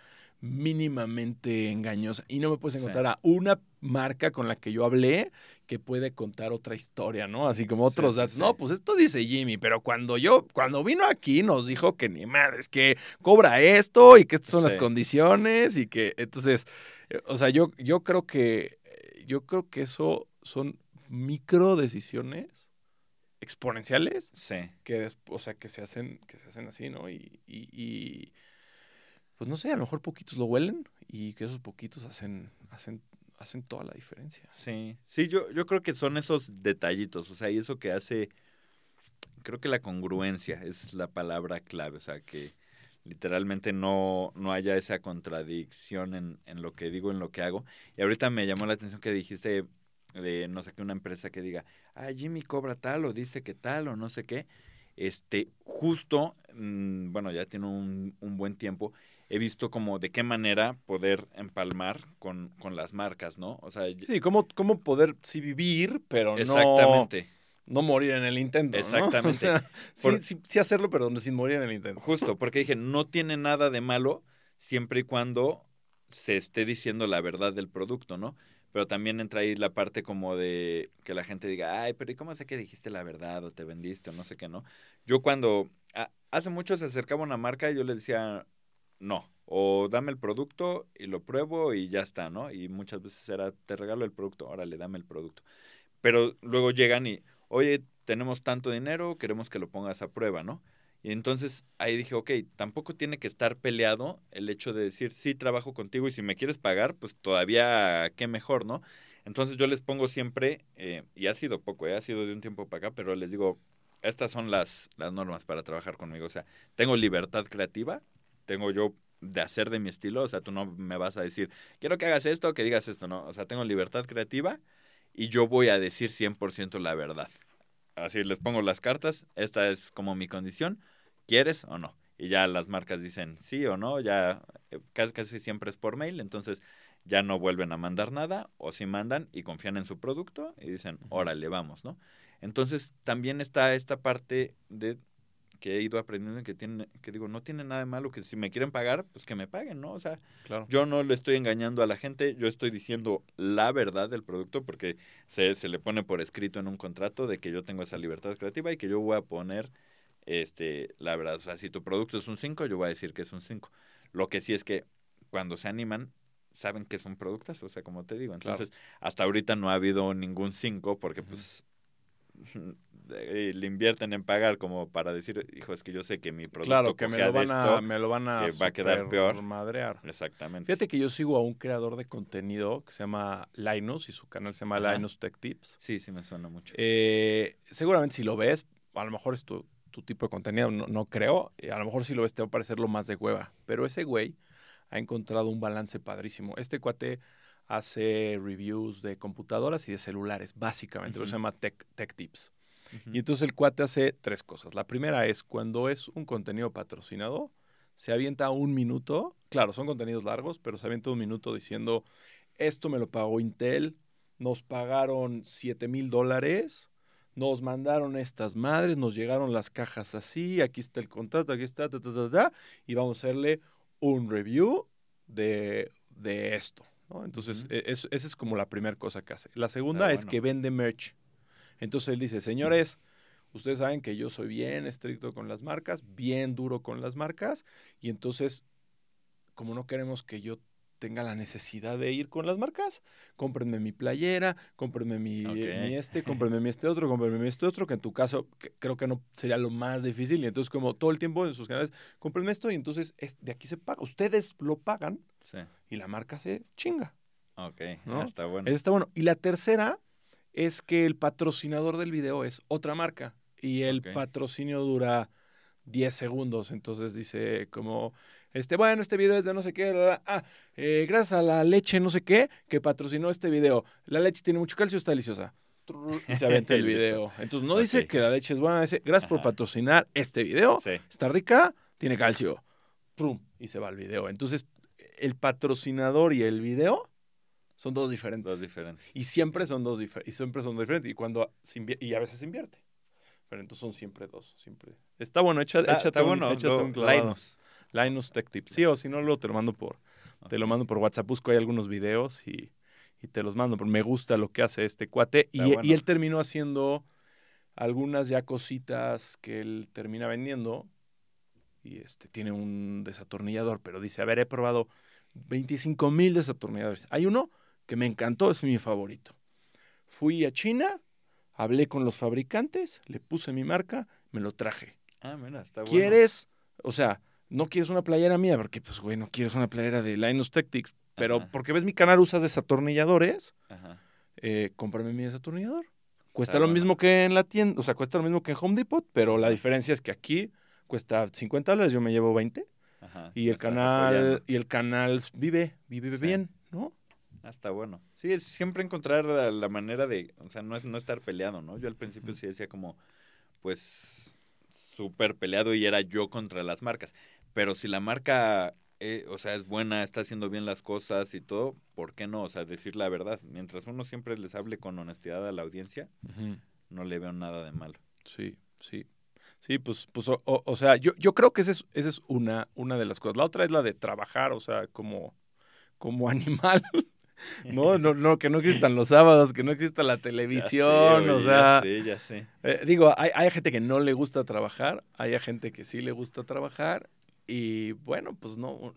mínimamente engañosa y no me puedes Sí. encontrar a una marca con la que yo hablé que puede contar otra historia, ¿no? Así como otros sí, datos. sí. No, pues esto dice Jimmy, pero cuando yo, cuando vino aquí nos dijo que ni madres, que cobra esto y que estas son las condiciones y que entonces, eh, o sea, yo, yo creo que, yo creo que eso son micro decisiones exponenciales Sí, que o sea, que se hacen, que se hacen así, ¿no? Y, y- y, pues no sé, a lo mejor poquitos lo huelen y que esos poquitos hacen, hacen, hacen toda la diferencia. sí. Sí, yo, yo creo que son esos detallitos, o sea, y eso que hace, creo que la congruencia es la palabra clave, o sea, que literalmente no, no haya esa contradicción en, en lo que digo, en lo que hago. Y ahorita me llamó la atención que dijiste de, no sé qué, una empresa que diga, ah, Jimmy cobra tal, o dice que tal, o no sé qué. Este, justo, mm, bueno, ya tiene un, un buen tiempo, he visto como de qué manera poder empalmar con, con las marcas, ¿no? O sea, Sí, cómo, cómo poder sí vivir, pero no, exactamente. No morir en el intento. ¿no? Exactamente. O sea, sí, Por- sí, sí hacerlo, pero sin morir en el intento. Justo, porque dije, no tiene nada de malo siempre y cuando se esté diciendo la verdad del producto, ¿no? Pero también entra ahí la parte como de que la gente diga, ay, pero ¿y cómo sé que dijiste la verdad o te vendiste o no sé qué, no? Yo cuando, a- hace mucho se acercaba una marca y yo le decía, no, o dame el producto y lo pruebo y ya está, ¿no? Y muchas veces era, te regalo el producto, órale, dame el producto. Pero luego llegan y, oye, tenemos tanto dinero, queremos que lo pongas a prueba, ¿no? Y entonces ahí dije, ok, tampoco tiene que estar peleado el hecho de decir, sí, trabajo contigo y si me quieres pagar, pues todavía qué mejor, ¿no? Entonces yo les pongo siempre, eh, y ha sido poco, eh, ha sido de un tiempo para acá, pero les digo, estas son las, las normas para trabajar conmigo. O sea, tengo libertad creativa, tengo yo de hacer de mi estilo, o sea, tú no me vas a decir, quiero que hagas esto, que digas esto, no, o sea, tengo libertad creativa y yo voy a decir 100% la verdad. Así les pongo las cartas, esta es como mi condición, ¿quieres o no? Y ya las marcas dicen sí o no, ya eh, casi, casi siempre es por mail, entonces ya no vuelven a mandar nada o si mandan y confían en su producto y dicen, órale, vamos, ¿no? Entonces también está esta parte de que he ido aprendiendo que tiene, que digo, no tiene nada de malo que si me quieren pagar, pues que me paguen, ¿no? O sea, Claro. yo no le estoy engañando a la gente, yo estoy diciendo la verdad del producto porque se, se le pone por escrito en un contrato de que yo tengo esa libertad creativa y que yo voy a poner este la verdad. O sea, si tu producto es un 5, yo voy a decir que es un 5. Lo que sí es que cuando se animan, saben que son productos, o sea, como te digo. Claro. Entonces, hasta ahorita no ha habido ningún 5 porque pues le invierten en pagar como para decir, hijo, es que yo sé que mi producto Claro, que me lo, van a, esto". me lo van a, que va a quedar peor. madrear. Exactamente. Fíjate que yo sigo a un creador de contenido que se llama Linus y su canal se llama Ajá. Linus Tech Tips. Sí, sí me suena mucho. Eh, seguramente si lo ves, a lo mejor es tu, tu tipo de contenido, no, no creo. eh, A lo mejor si lo ves te va a parecer lo más de hueva. Pero ese güey ha encontrado un balance padrísimo. Este cuate hace reviews de computadoras y de celulares, básicamente. Lo se llama Tech, Tech Tips. Y entonces el cuate hace tres cosas. La primera es cuando es un contenido patrocinado, se avienta un minuto. Claro, son contenidos largos, pero se avienta un minuto diciendo, esto me lo pagó Intel, nos pagaron 7 mil dólares, nos mandaron estas madres, nos llegaron las cajas así, aquí está el contrato, aquí está, ta, ta, ta, ta, y vamos a hacerle un review de, de esto. ¿no? Entonces, e- es- esa es como la primera cosa que hace. La segunda es que vende merch. Entonces él dice, señores, ustedes saben que yo soy bien estricto con las marcas, bien duro con las marcas, y entonces, como no queremos que yo tenga la necesidad de ir con las marcas. Cómprenme mi playera, cómprenme mi, mi este, cómprenme mi este otro, cómprenme mi este otro, que en tu caso que- creo que no sería lo más difícil. Y entonces como todo el tiempo en sus canales, cómprenme esto y entonces es, de aquí se paga. Ustedes lo pagan Sí. y la marca se chinga. Ok. ¿No? está bueno. Eso está bueno. Y la tercera es que el patrocinador del video es otra marca y el Ok. patrocinio dura 10 segundos. Entonces dice como, este, bueno, este video es de no sé qué, la, la, ah, eh, gracias a la leche no sé qué que patrocinó este video. La leche tiene mucho calcio, está deliciosa. Y se avienta el video. Entonces no dice que la leche es buena, dice, gracias por patrocinar este video. Sí. Está rica, tiene calcio. Prum, y se va al video. Entonces, el patrocinador y el video son dos diferentes. Dos diferentes. Y siempre son dos diferentes. Y siempre son dos diferentes. Y cuando y a veces se invierte. Pero entonces son siempre dos. Siempre. Está bueno, echa, Está, échate, está un, bueno. échate lo- un clavado. Linus. Linus Tech Tips. Sí, o si no, luego te lo mando por, te lo mando por WhatsApp. Busco ahí algunos videos y, y te los mando. Porque me gusta lo que hace este cuate. Y, y él terminó haciendo algunas ya cositas que él termina vendiendo. Y este tiene un desatornillador. Pero dice, a ver, he probado 25 mil desatornilladores. Hay uno que me encantó, es mi favorito. Fui a China, hablé con los fabricantes, le puse mi marca, me lo traje. Ah, mira, está bueno. ¿Quieres? O sea, no quieres una playera mía, porque pues, güey, no quieres una playera de Linus Tactics, pero Ajá. porque ves mi canal, usas desatornilladores, Ajá. eh, cómprame mi desatornillador. Cuesta Está lo bueno. mismo que en la tienda, o sea, cuesta lo mismo que en Home Depot, pero la diferencia es que aquí cuesta 50 dólares, yo me llevo 20, Ajá. y el canal, apoyando. y el canal vive, vive Sí. bien, ¿no? Ah, está bueno. Sí, es siempre encontrar la, la manera de, o sea, no, es- no estar peleado, ¿no? Yo al principio sí decía como, pues, súper peleado y era yo contra las marcas. Pero si la marca, eh, o sea, es buena, está haciendo bien las cosas y todo, ¿por qué no? O sea, decir la verdad. Mientras uno siempre les hable con honestidad a la audiencia, no le veo nada de malo. Sí, sí. Sí, pues, pues o, o- o sea, yo, yo creo que esa es, esa es una, una de las cosas. La otra es la de trabajar, o sea, como, como animal. No, no, no, que no existan los sábados, que no exista la sé, televisión, o sea, Ya sé, ya sé. eh, digo, hay, hay gente que no le gusta trabajar, hay gente que sí le gusta trabajar y bueno, pues no,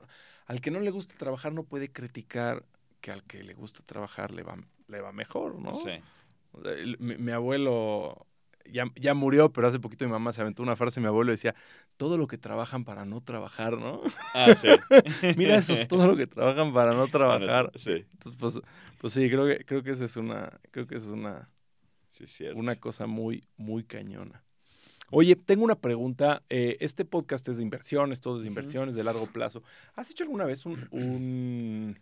al que no le gusta trabajar no puede criticar que al que le gusta trabajar le va, le va mejor, ¿no? Sí. Mi abuelo ya, ya murió, pero hace poquito mi mamá se aventó una frase, mi abuelo decía, todo lo que trabajan para no trabajar, ¿no? Ah, sí. Mira, eso es todo lo que trabajan para no trabajar. Sí, Entonces, pues, pues sí, creo que, creo que esa es una, creo que esa es una, sí, cierto. una cosa muy, muy cañona. Oye, tengo una pregunta. eh, este podcast es de inversiones, todo es de inversiones de largo plazo. ¿Has hecho alguna vez un, un,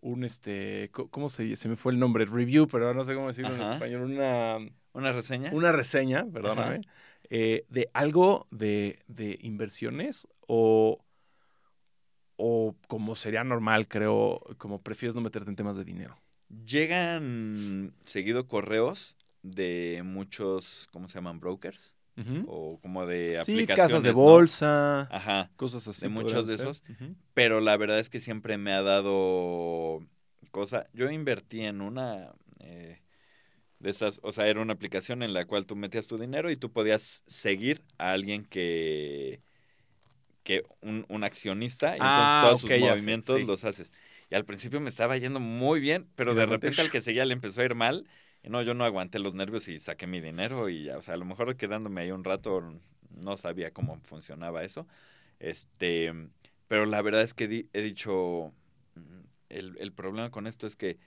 un este, ¿cómo se, se me fue el nombre? Review, pero no sé cómo decirlo en español. Una, ¿Una reseña? una reseña, perdóname, eh, de algo de, de inversiones o, o como sería normal, creo, como prefieres no meterte en temas de dinero. Llegan seguido correos de muchos, ¿cómo se llaman? Brokers. O como de Sí, aplicaciones. casas de ¿no? bolsa, Ajá. cosas así. de muchos de ser. esos. Pero la verdad es que siempre me ha dado cosa. Yo invertí en una eh, de esas, o sea, era una aplicación en la cual tú metías tu dinero y tú podías seguir a alguien que que un, un accionista y entonces Ah, todos ok, sus movimientos sí. los haces. Y al principio me estaba yendo muy bien, pero de repente al que seguía le empezó a ir mal. No, yo no aguanté los nervios y saqué mi dinero y ya, o sea, a lo mejor quedándome ahí un rato no sabía cómo funcionaba eso. Este, pero la verdad es que di- he dicho, mm, el, el problema con esto es que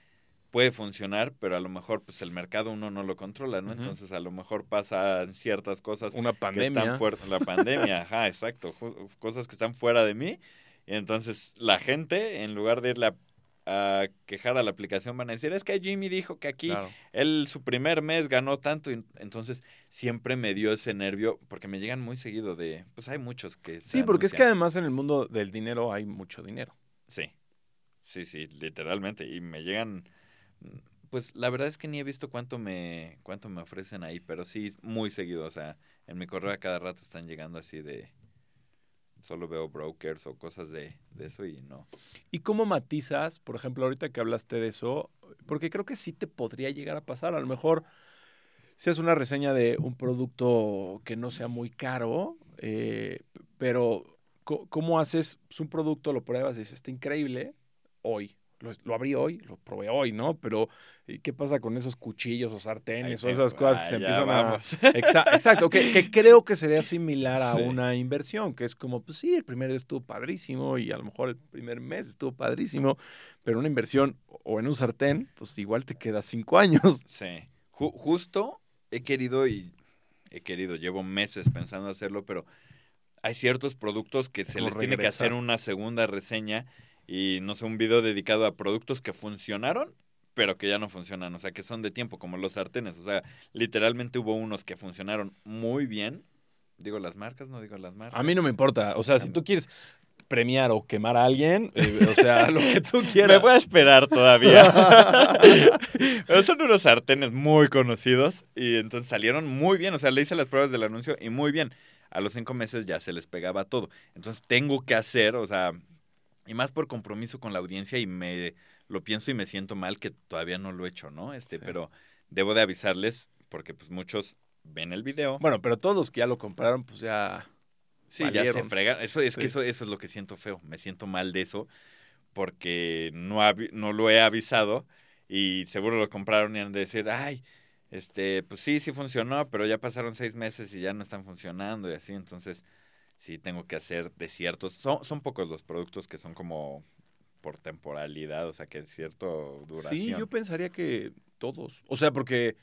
puede funcionar, pero a lo mejor pues el mercado uno no lo controla, ¿no? Entonces a lo mejor pasan ciertas cosas Una que pandemia. están fuera, la pandemia, ajá, exacto, cosas que están fuera de mí. Y entonces la gente, en lugar de irle a, a quejar a la aplicación, van a decir, es que Jimmy dijo que aquí Claro. él su primer mes ganó tanto, y entonces siempre me dio ese nervio, porque me llegan muy seguido de, pues hay muchos que... Sí, porque es que además en el mundo del dinero hay mucho dinero. Sí, sí, sí, literalmente, y me llegan, mm, pues la verdad es que ni he visto cuánto me, cuánto me ofrecen ahí, pero sí, muy seguido, o sea, en mi correo a cada rato están llegando así de, solo veo brokers o cosas de, de eso y no. ¿Y cómo matizas, por ejemplo, ahorita que hablaste de eso? Porque creo que sí te podría llegar a pasar. A lo mejor, si es una reseña de un producto que no sea muy caro, eh, pero ¿cómo haces? Pues un producto lo pruebas y dices, está increíble, hoy. Lo, lo abrí hoy, lo probé hoy, ¿no? Pero ¿y ¿qué pasa con esos cuchillos o sartenes o esas cosas que ah, se empiezan vamos. a... Exa- exacto, que, que creo que sería similar a Sí. una inversión, que es como, pues sí, el primer día estuvo padrísimo y a lo mejor el primer mes estuvo padrísimo, pero una inversión o en un sartén, pues igual te queda cinco años. Sí. Ju- justo he querido y he querido, llevo meses pensando hacerlo, pero hay ciertos productos que se Como les tiene que hacer una segunda reseña y no sé, un video dedicado a productos que funcionaron, pero que ya no funcionan, o sea, que son de tiempo, como los sartenes, o sea, literalmente hubo unos que funcionaron muy bien. Digo las marcas, no digo las marcas. A mí no me importa, o sea, si tú quieres premiar o quemar a alguien, eh, o sea, lo que tú quieras. Me voy a esperar todavía. Son unos sartenes muy conocidos y entonces salieron muy bien. O sea, le hice las pruebas del anuncio y muy bien. A los cinco meses ya se les pegaba todo. Entonces tengo que hacer, o sea, y más por compromiso con la audiencia y me lo pienso y me siento mal que todavía no lo he hecho, ¿no? Este, Sí. pero debo de avisarles porque pues muchos ven el video. Bueno, pero todos los que ya lo compraron, pues ya... Sí, ya se fregan. Eso es que eso, eso es lo que siento feo. Me siento mal de eso porque no, no lo he avisado y seguro lo compraron y han de decir, ay, este, pues sí, sí funcionó, pero ya pasaron seis meses y ya no están funcionando y así. Entonces, sí tengo que hacer de ciertos. Son, son pocos los productos que son como por temporalidad, o sea, que es cierto duración. Sí, yo pensaría que todos. O sea, porque,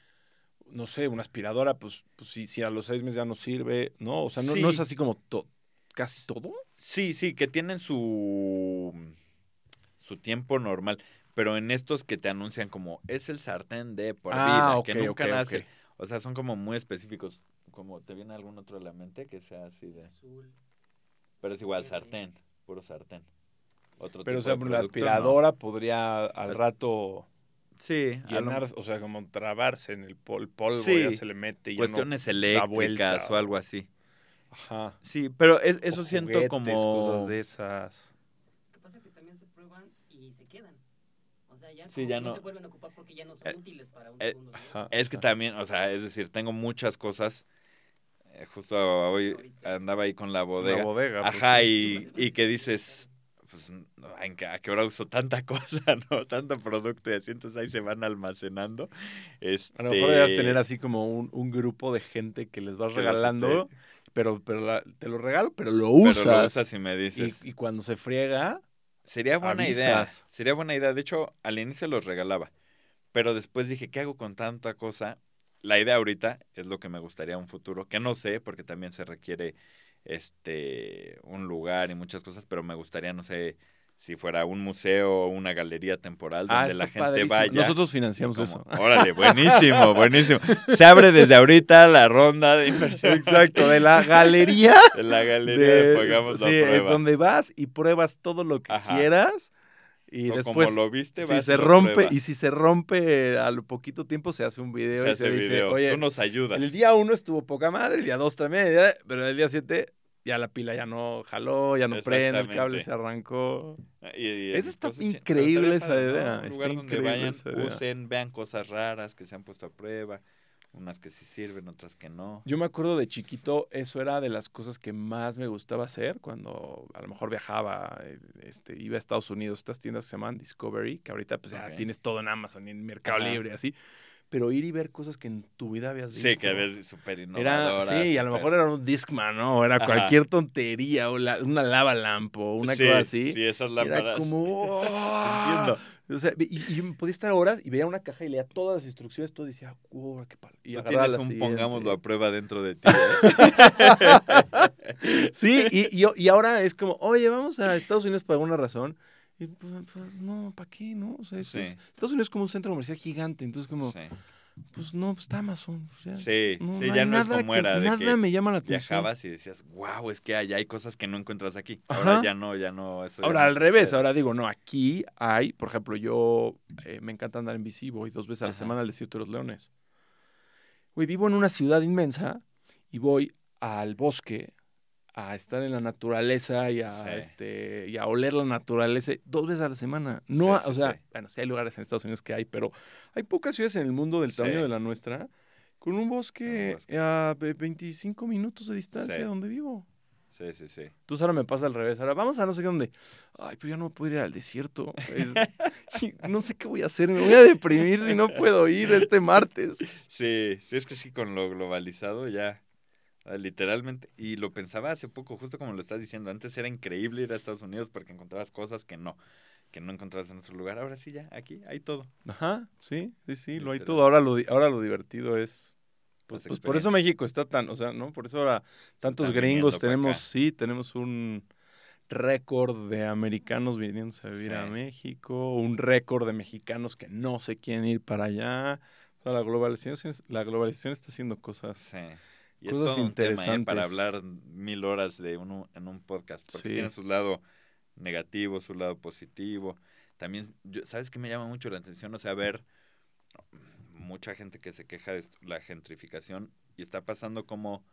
no sé, una aspiradora, pues, pues si, si a los seis meses ya no sirve, ¿no? O sea, no, no es Sí. así como to- casi todo. Sí, sí, que tienen su, su tiempo normal. Pero en estos que te anuncian como es el sartén de por Ah, vida, que nunca nace. O sea, son como muy específicos. Como te viene algún otro a la mente que sea así de. Azul. Pero es igual, sartén, puro sartén. Otro Pero, o tipo sea, de la no. aspiradora podría al rato Sí, lo- llenar, o sea, como trabarse en el pol polvo, Sí, ya se le mete y no- cuestiones da eléctricas vuelta o algo así. Ajá. Sí, pero es- eso O siento juguetes, como. cosas de esas. Lo que pasa es que también se prueban y se quedan. O sea, ya, Sí, ya no. se vuelven a ocupar porque ya no son Eh, útiles para un eh, segundo. Ajá. Es que ajá. también, o sea, es decir, tengo muchas cosas. Eh, justo hoy andaba ahí con la bodega. bodega. pues, Ajá, y, y que dices, pues, no, ¿en qué- ¿a qué hora uso tanta cosa, no? Tanto producto y así, entonces ahí se van almacenando. Este, A lo mejor debes tener así como un, un grupo de gente que les vas regalando, pero, pero la- te lo regalo, pero lo pero usas. lo usas y me dices. y cuando se friega, Sería buena idea. Sería buena idea. De hecho, al inicio los regalaba. Pero después dije, ¿qué hago con tanta cosa? La idea ahorita es lo que me gustaría en un futuro, que no sé, porque también se requiere este un lugar y muchas cosas, pero me gustaría, no sé, si fuera un museo o una galería temporal ah, donde la gente padrísimo. vaya. Nosotros financiamos como, eso. Órale, buenísimo, buenísimo. Se abre desde ahorita la ronda de inversión. Exacto, de la galería. De la galería de- Pongamos la sí, prueba. donde vas y pruebas todo lo que Ajá. quieras. Y O después, como lo viste, si se rompe, pruebas. y si se rompe al poquito tiempo, se hace un video se y hace se dice, video. oye, Tú nos ayudas. el día uno estuvo poca madre, el día dos también, pero el día siete ya la pila ya no jaló, ya no prende, el cable se arrancó. Y- y Esa está entonces, increíble esa idea, Un lugar donde vayan, usen, vean cosas raras que se han puesto a prueba, unas que sí sirven, otras que no. Yo me acuerdo de chiquito, eso era de las cosas que más me gustaba hacer cuando a lo mejor viajaba, eh, este, iba a Estados Unidos, estas tiendas que se llaman Discovery, que ahorita pues ya Ok. tienes todo en Amazon y en Mercado Ajá. Libre, así. Pero ir y ver cosas que en tu vida habías visto. Sí, que ves súper Era, innovadoras. sí, y a lo mejor era un Discman, ¿no? O era Ajá. cualquier tontería, o la- una lava lampo, o una Sí, cosa así. Sí, esas lámparas. Era como... ¡oh! Entiendo. O sea, y, y podía estar horas y veía una caja y leía todas las instrucciones, todo y decía, wow, qué palo. Y Tú tienes un siguiente. pongámoslo a prueba dentro de ti. ¿eh? Sí, y, y, y ahora es como, oye, vamos a Estados Unidos por alguna razón. Y pues, pues, no, ¿para qué, no? O sea, Sí. es- Estados Unidos es como un centro comercial gigante, entonces como, Sí, pues no, pues está Amazon. o sea, sí, no, sí, no ya no es como que- era de Nada que me llama la atención. viajabas y decías, wow, es que allá hay cosas que no encuentras aquí. Ajá. Ahora ya no, ya no. Eso ya Ahora no al revés, ahora digo, no, aquí hay, por ejemplo, yo eh, me encanta andar en bici, voy dos veces a la Ajá. semana al desierto de los leones. Güey, vivo en una ciudad inmensa y voy al bosque a estar en la naturaleza y a, Sí. este, y a oler la naturaleza dos veces a la semana. No, Sí, a- o sea, bueno, sí hay lugares en Estados Unidos que hay, pero hay pocas ciudades en el mundo del tamaño de la nuestra con un bosque bosque. a ve- 25 minutos de distancia de donde vivo. Sí, sí, sí. Entonces ahora me pasa al revés. Ahora vamos a no sé qué dónde. Ay, pero ya no puedo ir al desierto. Es- no sé qué voy a hacer. Me voy a deprimir si no puedo ir este martes. Sí, sí, es que sí, con lo globalizado ya, literalmente. Y lo pensaba hace poco, justo como lo estás diciendo. Antes era increíble ir a Estados Unidos porque encontrabas cosas que no, que no encontrabas en otro lugar. Ahora sí, ya, aquí hay todo. Ajá, sí, sí, sí, lo hay todo. Ahora lo, ahora lo divertido es. Pues, pues por eso. México está tan, o sea, ¿no? Por eso ahora tantos Están gringos tenemos, sí, tenemos un récord de americanos viniendo a vivir a. México, un récord de mexicanos que no se quieren ir para allá. O sea, la globalización, la globalización está haciendo cosas. Sí. Y es todo un tema, ¿eh? para hablar mil horas de uno en un podcast. Porque Sí. tiene su lado negativo, su lado positivo. También, yo, ¿sabes qué me llama mucho la atención? O sea, ver mucha gente que se queja de la gentrificación y está pasando como,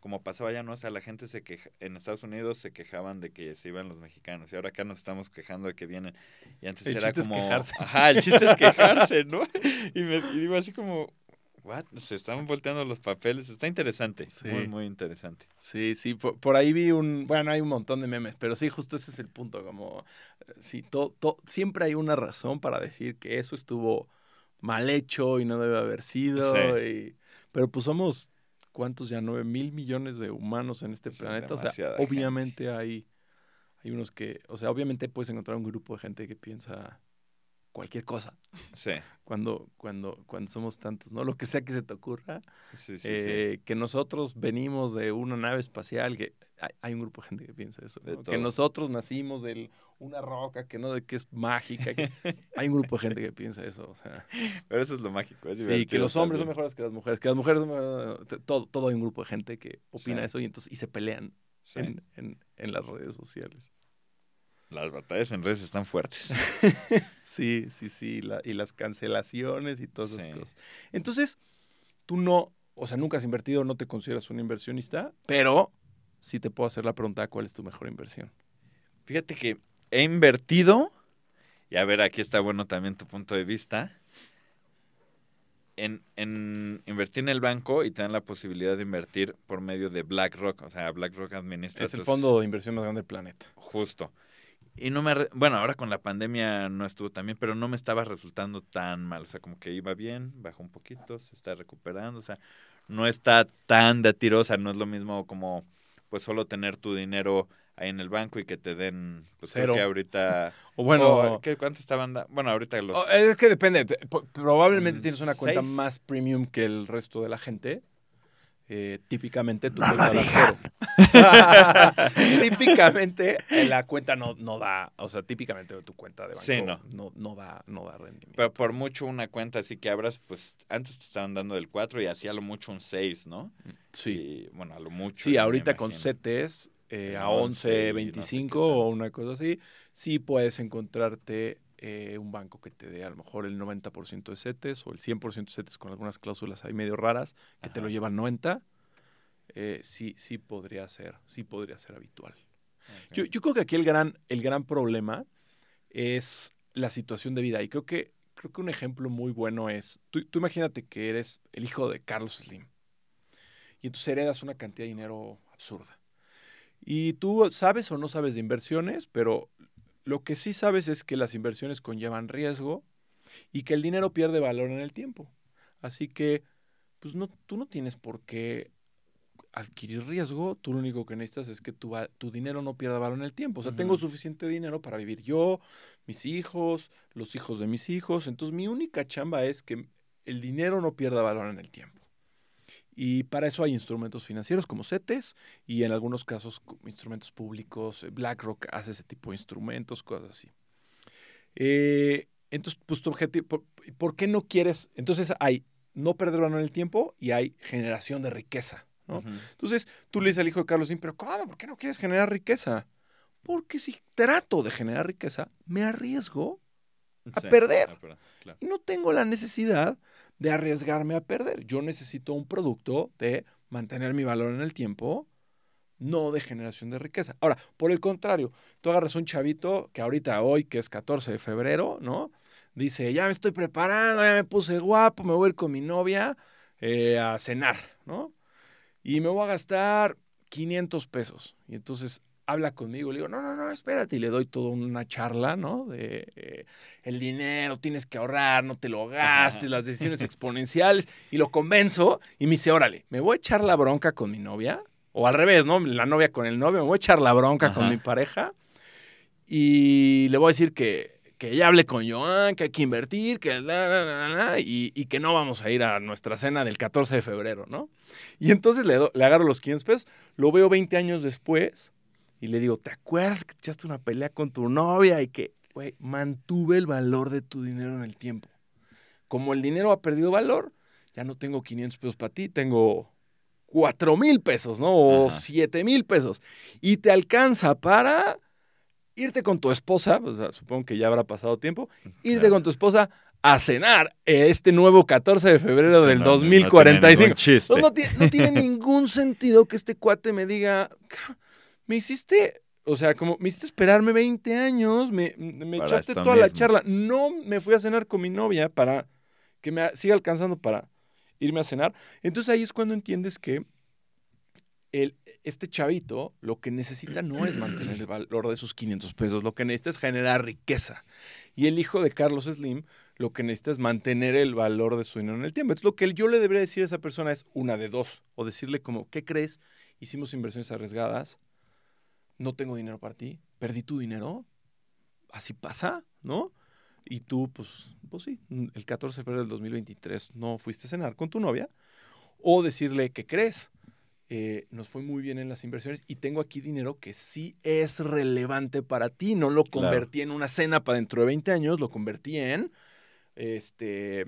como pasaba ya, ¿no? O sea, la gente se queja, en Estados Unidos se quejaban de que se iban los mexicanos y ahora acá nos estamos quejando de que vienen. Y antes El era chiste es como... quejarse. Ajá, el chiste es quejarse, ¿no? Y, me, y digo así como, ¿what? Se están volteando los papeles. Está interesante, Sí. muy, muy interesante. Sí, sí, por, por ahí vi un, bueno, hay un montón de memes, pero sí, justo ese es el punto, como, eh, sí, to- to- siempre hay una razón para decir que eso estuvo mal hecho y no debe haber sido, Sí. y- pero pues somos, ¿cuántos ya? Nueve mil millones de humanos en este Es planeta, o sea, gente. obviamente hay, hay unos que, o sea, obviamente puedes encontrar un grupo de gente que piensa cualquier cosa Sí, cuando, cuando, cuando somos tantos, ¿no? Lo que sea que se te ocurra, sí, sí. sí. eh, que nosotros venimos de una nave espacial, que hay, hay un grupo de gente que piensa eso, que nosotros nacimos de una roca que no de que es mágica, que hay un grupo de gente que piensa eso, o sea, Pero eso es lo mágico. Es sí, que los hombres son mejores que las mujeres, que las mujeres son mejores, t- todo, todo hay un grupo de gente que opina eso y entonces y se pelean en, en, en las redes sociales. Las batallas en redes están fuertes. Sí, sí, sí, la- y las cancelaciones y todas esas Sí. cosas. Entonces, tú no, o sea, nunca has invertido, no te consideras un inversionista, pero sí te puedo hacer la pregunta, ¿cuál es tu mejor inversión? Fíjate que he invertido, y a ver, aquí está bueno también tu punto de vista, en, en invertir en el banco y te dan la posibilidad de invertir por medio de BlackRock. O sea, BlackRock administra... Es el fondo de inversión más grande del planeta. Justo. Y no me... Bueno, ahora con la pandemia no estuvo tan bien, pero no me estaba resultando tan mal. O sea, como que iba bien, bajó un poquito, se está recuperando. O sea, no está tan de tiro. O sea, no es lo mismo como pues solo tener tu dinero ahí en el banco y que te den... Pues creo que ahorita... O bueno, o, ¿qué, ¿Cuánto estaban dando? Bueno, ahorita los... es que depende. Probablemente Mm, tienes una cuenta seis. más premium que el resto de la gente. Eh, típicamente tu No cuenta da cero. típicamente eh, la cuenta no, no da, o sea, típicamente tu cuenta de banco Sí, no. no, no da, no da rendimiento. Pero por mucho una cuenta así que abras, pues antes te estaban dando del 4 y así a lo mucho un 6, ¿no? sí. Y, bueno, a lo mucho. Sí, ahorita con. CETES eh, a 11 y no sé 11, qué 25 o una cosa así, sí puedes encontrarte eh, un banco que te dé a lo mejor el 90% de CETES o el 100% de CETES con algunas cláusulas ahí medio raras que te lo Ajá. lleva al 90. eh, sí, sí podría ser, sí podría ser habitual. Yo, yo creo que aquí el gran, el gran problema es la situación de vida. Y creo que, creo que un ejemplo muy bueno es, tú, tú imagínate que eres el hijo de Carlos Slim. Y entonces heredas una cantidad de dinero absurda. Y tú sabes o no sabes de inversiones, pero lo que sí sabes es que las inversiones conllevan riesgo y que el dinero pierde valor en el tiempo. Así que, pues no, tú no tienes por qué adquirir riesgo, tú lo único que necesitas es que tu, tu dinero no pierda valor en el tiempo. O sea, tengo suficiente dinero para vivir yo, mis hijos, los hijos de mis hijos. Entonces, mi única chamba es que el dinero no pierda valor en el tiempo. Y para eso hay instrumentos financieros como CETES y en algunos casos instrumentos públicos. eh, BlackRock hace ese tipo de instrumentos, cosas así. Eh, entonces, pues tu objetivo, por, por qué no quieres? Entonces hay no perder valor en el tiempo y hay generación de riqueza. ¿no? Ujú. Entonces tú le dices al hijo de Carlos Slim, pero ¿cómo? ¿Por qué no quieres generar riqueza? Porque si trato de generar riqueza, me arriesgo a Sí, perder. claro. y no tengo la necesidad de arriesgarme a perder. Yo necesito un producto de mantener mi valor en el tiempo, no de generación de riqueza. Ahora, por el contrario, tú agarras un chavito que ahorita hoy, que es 14 de febrero, ¿no? Dice, ya me estoy preparando, ya me puse guapo, me voy a ir con mi novia eh, a cenar, ¿no? Y me voy a gastar 500 pesos. Y entonces habla conmigo, le digo, no, no, no, espérate, y le doy toda una charla, ¿no? De eh, el dinero, tienes que ahorrar, no te lo gastes, las decisiones exponenciales, y lo convenzo, y me dice, órale, me voy a echar la bronca con mi novia, o al revés, ¿no? La novia con el novio, me voy a echar la bronca con mi pareja, y le voy a decir que, que ya hable con Joan, que hay que invertir, que la, la, la, la, y, y que no vamos a ir a nuestra cena del 14 de febrero, ¿no? Y entonces le, do- le agarro los 500 pesos, lo veo 20 años después y le digo, ¿te acuerdas que te echaste una pelea con tu novia y que, güey, mantuve el valor de tu dinero en el tiempo? Como el dinero ha perdido valor, ya no tengo 500 pesos para ti, tengo 4 mil pesos, ¿no? O Ajá. 7 mil pesos. Y te alcanza para irte con tu esposa, o sea, supongo que ya habrá pasado tiempo, irte Claro. con tu esposa a cenar este nuevo 14 de febrero del no, no, no tiene 2045. Entonces, no, tiene, no tiene ningún sentido que este cuate me diga, "Ca- me hiciste, o sea, como me hiciste esperarme 20 años, me, me echaste toda la charla. No me fui a cenar con mi novia para que me siga alcanzando para irme a cenar. Entonces ahí es cuando entiendes que el, este chavito lo que necesita no es mantener el valor de sus 500 pesos, lo que necesita es generar riqueza. Y el hijo de Carlos Slim lo que necesita es mantener el valor de su dinero en el tiempo. Entonces, lo que yo le debería decir a esa persona es una de dos. O decirle como, ¿qué crees? Hicimos inversiones arriesgadas, no tengo dinero para ti, perdí tu dinero, así pasa, ¿no? Y tú, pues, pues sí, el 14 de febrero del 2023 no fuiste a cenar con tu novia. O decirle, ¿qué crees? Eh, nos fue muy bien en las inversiones y tengo aquí dinero que sí es relevante para ti. No lo Claro. convertí en una cena para dentro de 20 años, lo convertí en este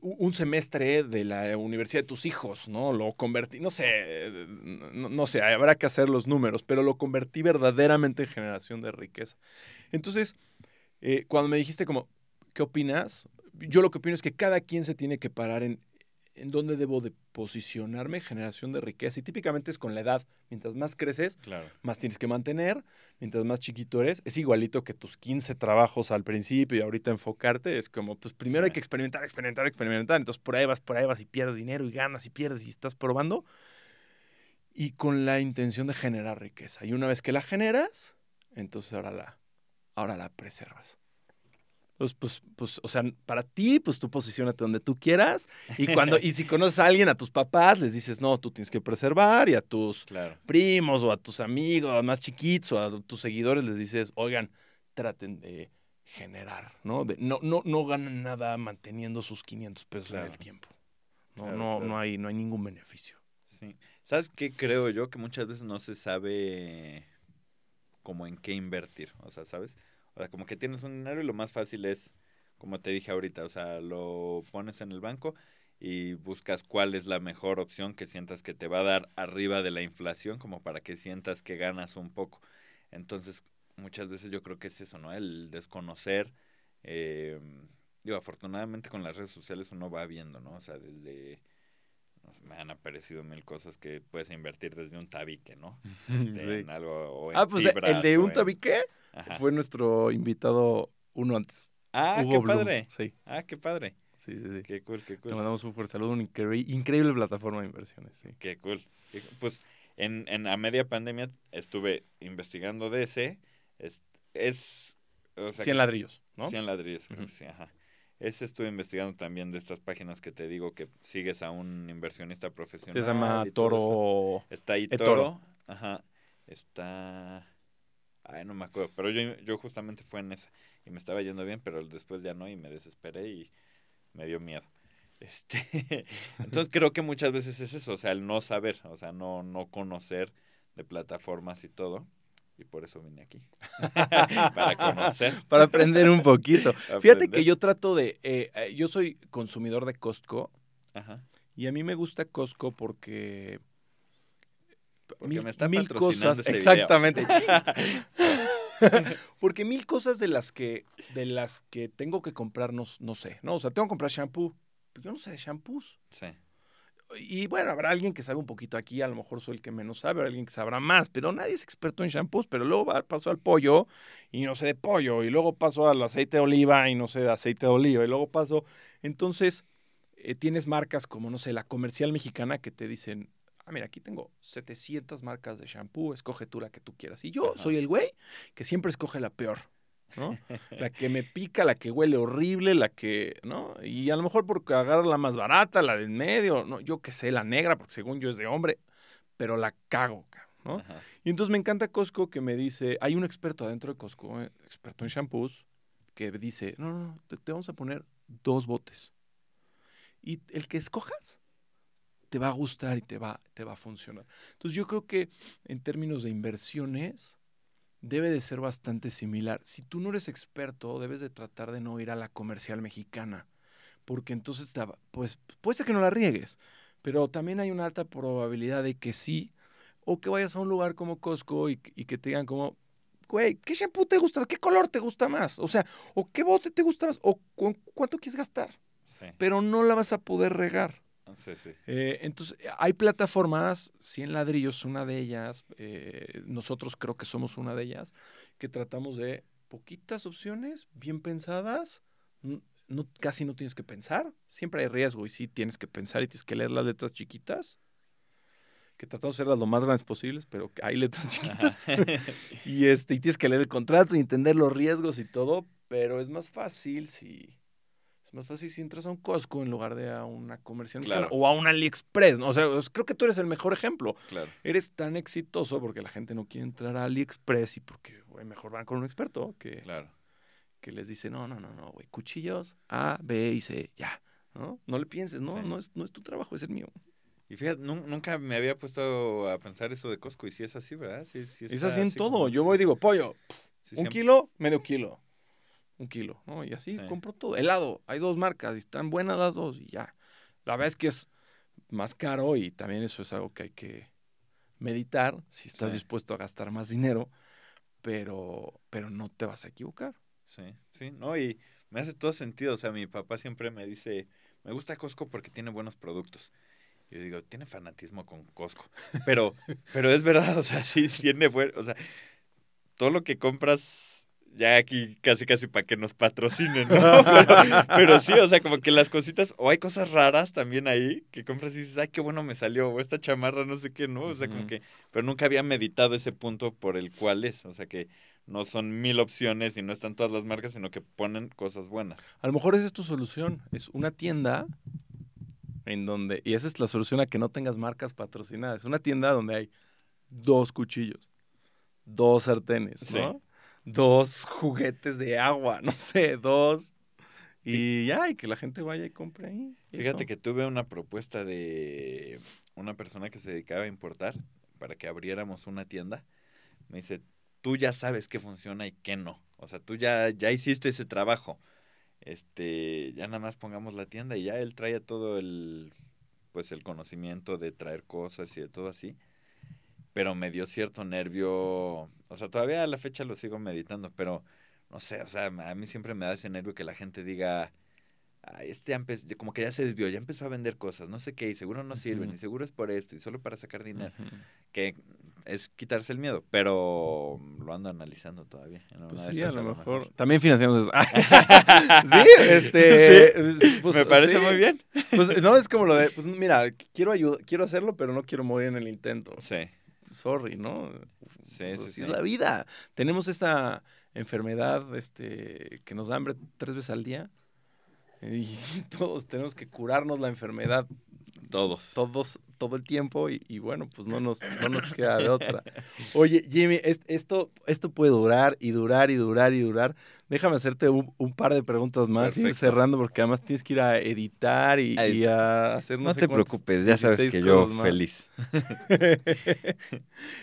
un semestre de la universidad de tus hijos, ¿no? Lo convertí, no sé, eh, no, no sé, habrá que hacer los números, pero lo convertí verdaderamente en generación de riqueza. Entonces, eh, cuando me dijiste como, ¿qué opinas? Yo lo que opino es que cada quien se tiene que parar en, en dónde debo de posicionarme, generación de riqueza. Y típicamente es con la edad. Mientras más creces, Claro. más tienes que mantener. Mientras más chiquito eres, es igualito que tus 15 trabajos al principio y ahorita enfocarte. Es como, pues primero hay que experimentar, experimentar, experimentar. Entonces por ahí vas, por ahí vas y pierdes dinero y ganas y pierdes y estás probando. Y con la intención de generar riqueza. Y una vez que la generas, entonces ahora la, ahora la preservas. Entonces, pues, pues, o sea, para ti, pues tú posicionate donde tú quieras. Y cuando, y si conoces a alguien, a tus papás, les dices, no, tú tienes que preservar, y a tus Claro. primos o a tus amigos más chiquitos o a tus seguidores les dices, oigan, traten de generar, ¿no? De- no, no, no ganan nada manteniendo sus 500 pesos en el tiempo. No, Claro, no, no, hay, no hay ningún beneficio. Sí. ¿Sabes qué creo yo? Que muchas veces no se sabe como en qué invertir. O sea, ¿sabes? O sea, como que tienes un dinero y lo más fácil es, como te dije ahorita, o sea, lo pones en el banco y buscas cuál es la mejor opción que sientas que te va a dar arriba de la inflación, como para que sientas que ganas un poco. Entonces, muchas veces yo creo que es eso, ¿no? El desconocer. eh, digo, afortunadamente con las redes sociales uno va viendo, ¿no? O sea, desde me han aparecido mil cosas que puedes invertir desde un tabique, ¿no? Este, En algo, o en Ah, pues el de un en- tabique Ajá. fue nuestro invitado uno antes. Ah, Hugo qué padre. Sí, Ah, qué padre. sí, sí. sí. Qué cool, qué Le cool. mandamos un fuerte saludo, una increíble, increíble plataforma de inversiones. Sí. Qué cool. Qué cool. Pues en, en a media pandemia estuve investigando de ese. Es, es o sea, 100 que- ladrillos, ¿no? 100 ladrillos, creo que sí, ajá. Ese estuve investigando también de estas páginas que te digo que sigues a un inversionista profesional. Se llama. Toro. Está ahí eToro. Toro. Ajá. Está. Ay, no me acuerdo. Pero yo, yo justamente fue en esa. Y me estaba yendo bien, pero después ya no. Y me desesperé y me dio miedo. Este. Entonces creo que muchas veces es eso. O sea, el no saber. O sea, no, no conocer de plataformas y todo. Y por eso vine aquí. Para conocer. Para aprender un poquito. Fíjate que yo trato de. eh, eh, yo soy consumidor de Costco Ajá. y a mí me gusta Costco porque. Porque me está patrocinando cosas. este exactamente. porque mil cosas de las que de las que tengo que comprar no, no sé, ¿no? O sea, tengo que comprar shampoo. Pero yo no sé de shampoos. Sí. Y bueno, habrá alguien que sabe un poquito aquí, a lo mejor soy el que menos sabe, habrá alguien que sabrá más, pero nadie es experto en shampoos, pero luego paso al pollo y no sé de pollo, y luego paso al aceite de oliva y no sé de aceite de oliva, y luego paso... Entonces, eh, tienes marcas como, no sé, la comercial mexicana que te dicen, ah, mira, aquí tengo 700 marcas de shampoo, escoge tú la que tú quieras. Y yo Ajá. soy el güey que siempre escoge la peor, ¿no? la que me pica, la que huele horrible, la que, ¿no? Y a lo mejor porque agarro la más barata, la del medio, ¿no? Yo que sé, la negra, porque según yo es de hombre, pero la cago, ¿no? Ajá. Y entonces me encanta Costco que me dice, hay un experto adentro de Costco, eh, experto en shampoos, que dice, no, no, no, te, te vamos a poner dos botes. Y el que escojas te va a gustar y te va, te va a funcionar. Entonces yo creo que en términos de inversiones debe de ser bastante similar. Si tú no eres experto, debes de tratar de no ir a la comercial mexicana, porque entonces pues, puede ser que no la riegues, pero también hay una alta probabilidad de que sí, o que vayas a un lugar como Costco y, y que te digan como, güey, ¿qué shampoo te gusta? ¿Qué color te gusta más? O sea, o qué bote te gusta más, o cu- cuánto quieres gastar, Sí. pero no la vas a poder regar. Sí, sí. Eh, entonces, hay plataformas, 100 ladrillos, una de ellas, eh, nosotros creo que somos una de ellas, que tratamos de poquitas opciones, bien pensadas, no, casi no tienes que pensar, siempre hay riesgo y sí tienes que pensar y tienes que leer las letras chiquitas, que tratamos de hacerlas lo más grandes posibles, pero hay letras chiquitas. y, este, y tienes que leer el contrato y entender los riesgos y todo, pero es más fácil si... Más fácil si entras a un Costco en lugar de a una comercial Claro. o a un AliExpress. ¿no? O sea, creo que tú eres el mejor ejemplo. Claro. Eres tan exitoso porque la gente no quiere entrar a AliExpress y porque güey, mejor van con un experto que, Claro. que les dice, no, no, no, no, güey, cuchillos A, B y C, ya. ¿no? No le pienses, no, Sí. no, es, no es tu trabajo, es el mío. Y fíjate, nun- nunca me había puesto a pensar eso de Costco y sí es así, ¿verdad? Sí, sí es así en todo. Yo voy y digo, pollo, Sí, un siempre- kilo, medio kilo. Un kilo, ¿no? Y así Sí. compro todo. Helado, hay dos marcas y están buenas las dos y ya. La verdad es que es más caro y también eso es algo que hay que meditar si estás Sí. dispuesto a gastar más dinero, pero, pero no te vas a equivocar. Sí, sí, no, y me hace todo sentido. O sea, mi papá siempre me dice, me gusta Costco porque tiene buenos productos. Yo digo, tiene fanatismo con Costco. Pero, pero es verdad, o sea, sí tiene buen, o sea, todo lo que compras ya aquí casi casi para que nos patrocinen, ¿no? Pero, pero sí, o sea, como que las cositas, o hay cosas raras también ahí que compras y dices, ay, qué bueno me salió, o esta chamarra, no sé qué, ¿no? O sea, como que, pero nunca había meditado ese punto por el cual es, o sea, que no son mil opciones y no están todas las marcas, sino que ponen cosas buenas. A lo mejor esa es tu solución. Es una tienda en donde, y esa es la solución a que no tengas marcas patrocinadas. Una tienda donde hay dos cuchillos, dos sartenes, Sí. Dos juguetes de agua, no sé, dos. Y ya, y que la gente vaya y compre ahí. Fíjate Eso. que tuve una propuesta de una persona que se dedicaba a importar para que abriéramos una tienda. Me dice, tú ya sabes qué funciona y qué no. O sea, tú ya, ya hiciste ese trabajo. Este, ya nada más pongamos la tienda y ya él traía todo el, pues el conocimiento de traer cosas y de todo así. Pero me dio cierto nervio, o sea, todavía a la fecha lo sigo meditando, pero no sé, o sea, a mí siempre me da ese nervio que la gente diga, "Ay, este empe- como que ya se desvió, ya empezó a vender cosas, no sé qué, y seguro no sirven, y seguro es por esto, y solo para sacar dinero, Ujú. que es quitarse el miedo, pero lo ando analizando todavía. Pues sí, a lo mejor. También financiamos eso. sí, Sí, este. pues, me parece sí. muy bien. Pues no, es como lo de, pues mira, quiero ayudar, quiero hacerlo, pero no quiero morir en el intento. Sí, sorry, ¿no? Sí, Pues sí, así sí. es la vida. Tenemos esta enfermedad este, que nos da hambre tres veces al día. Y todos tenemos que curarnos la enfermedad todos. todos, todo el tiempo y, y bueno, pues no nos, no nos queda de otra. Oye, Jimmy, es- esto, esto puede durar y durar y durar y durar. Déjame hacerte un, un par de preguntas más y ir cerrando porque además tienes que ir a editar y, A y a hacer No sé te preocupes, ya sabes 16 que yo más. feliz.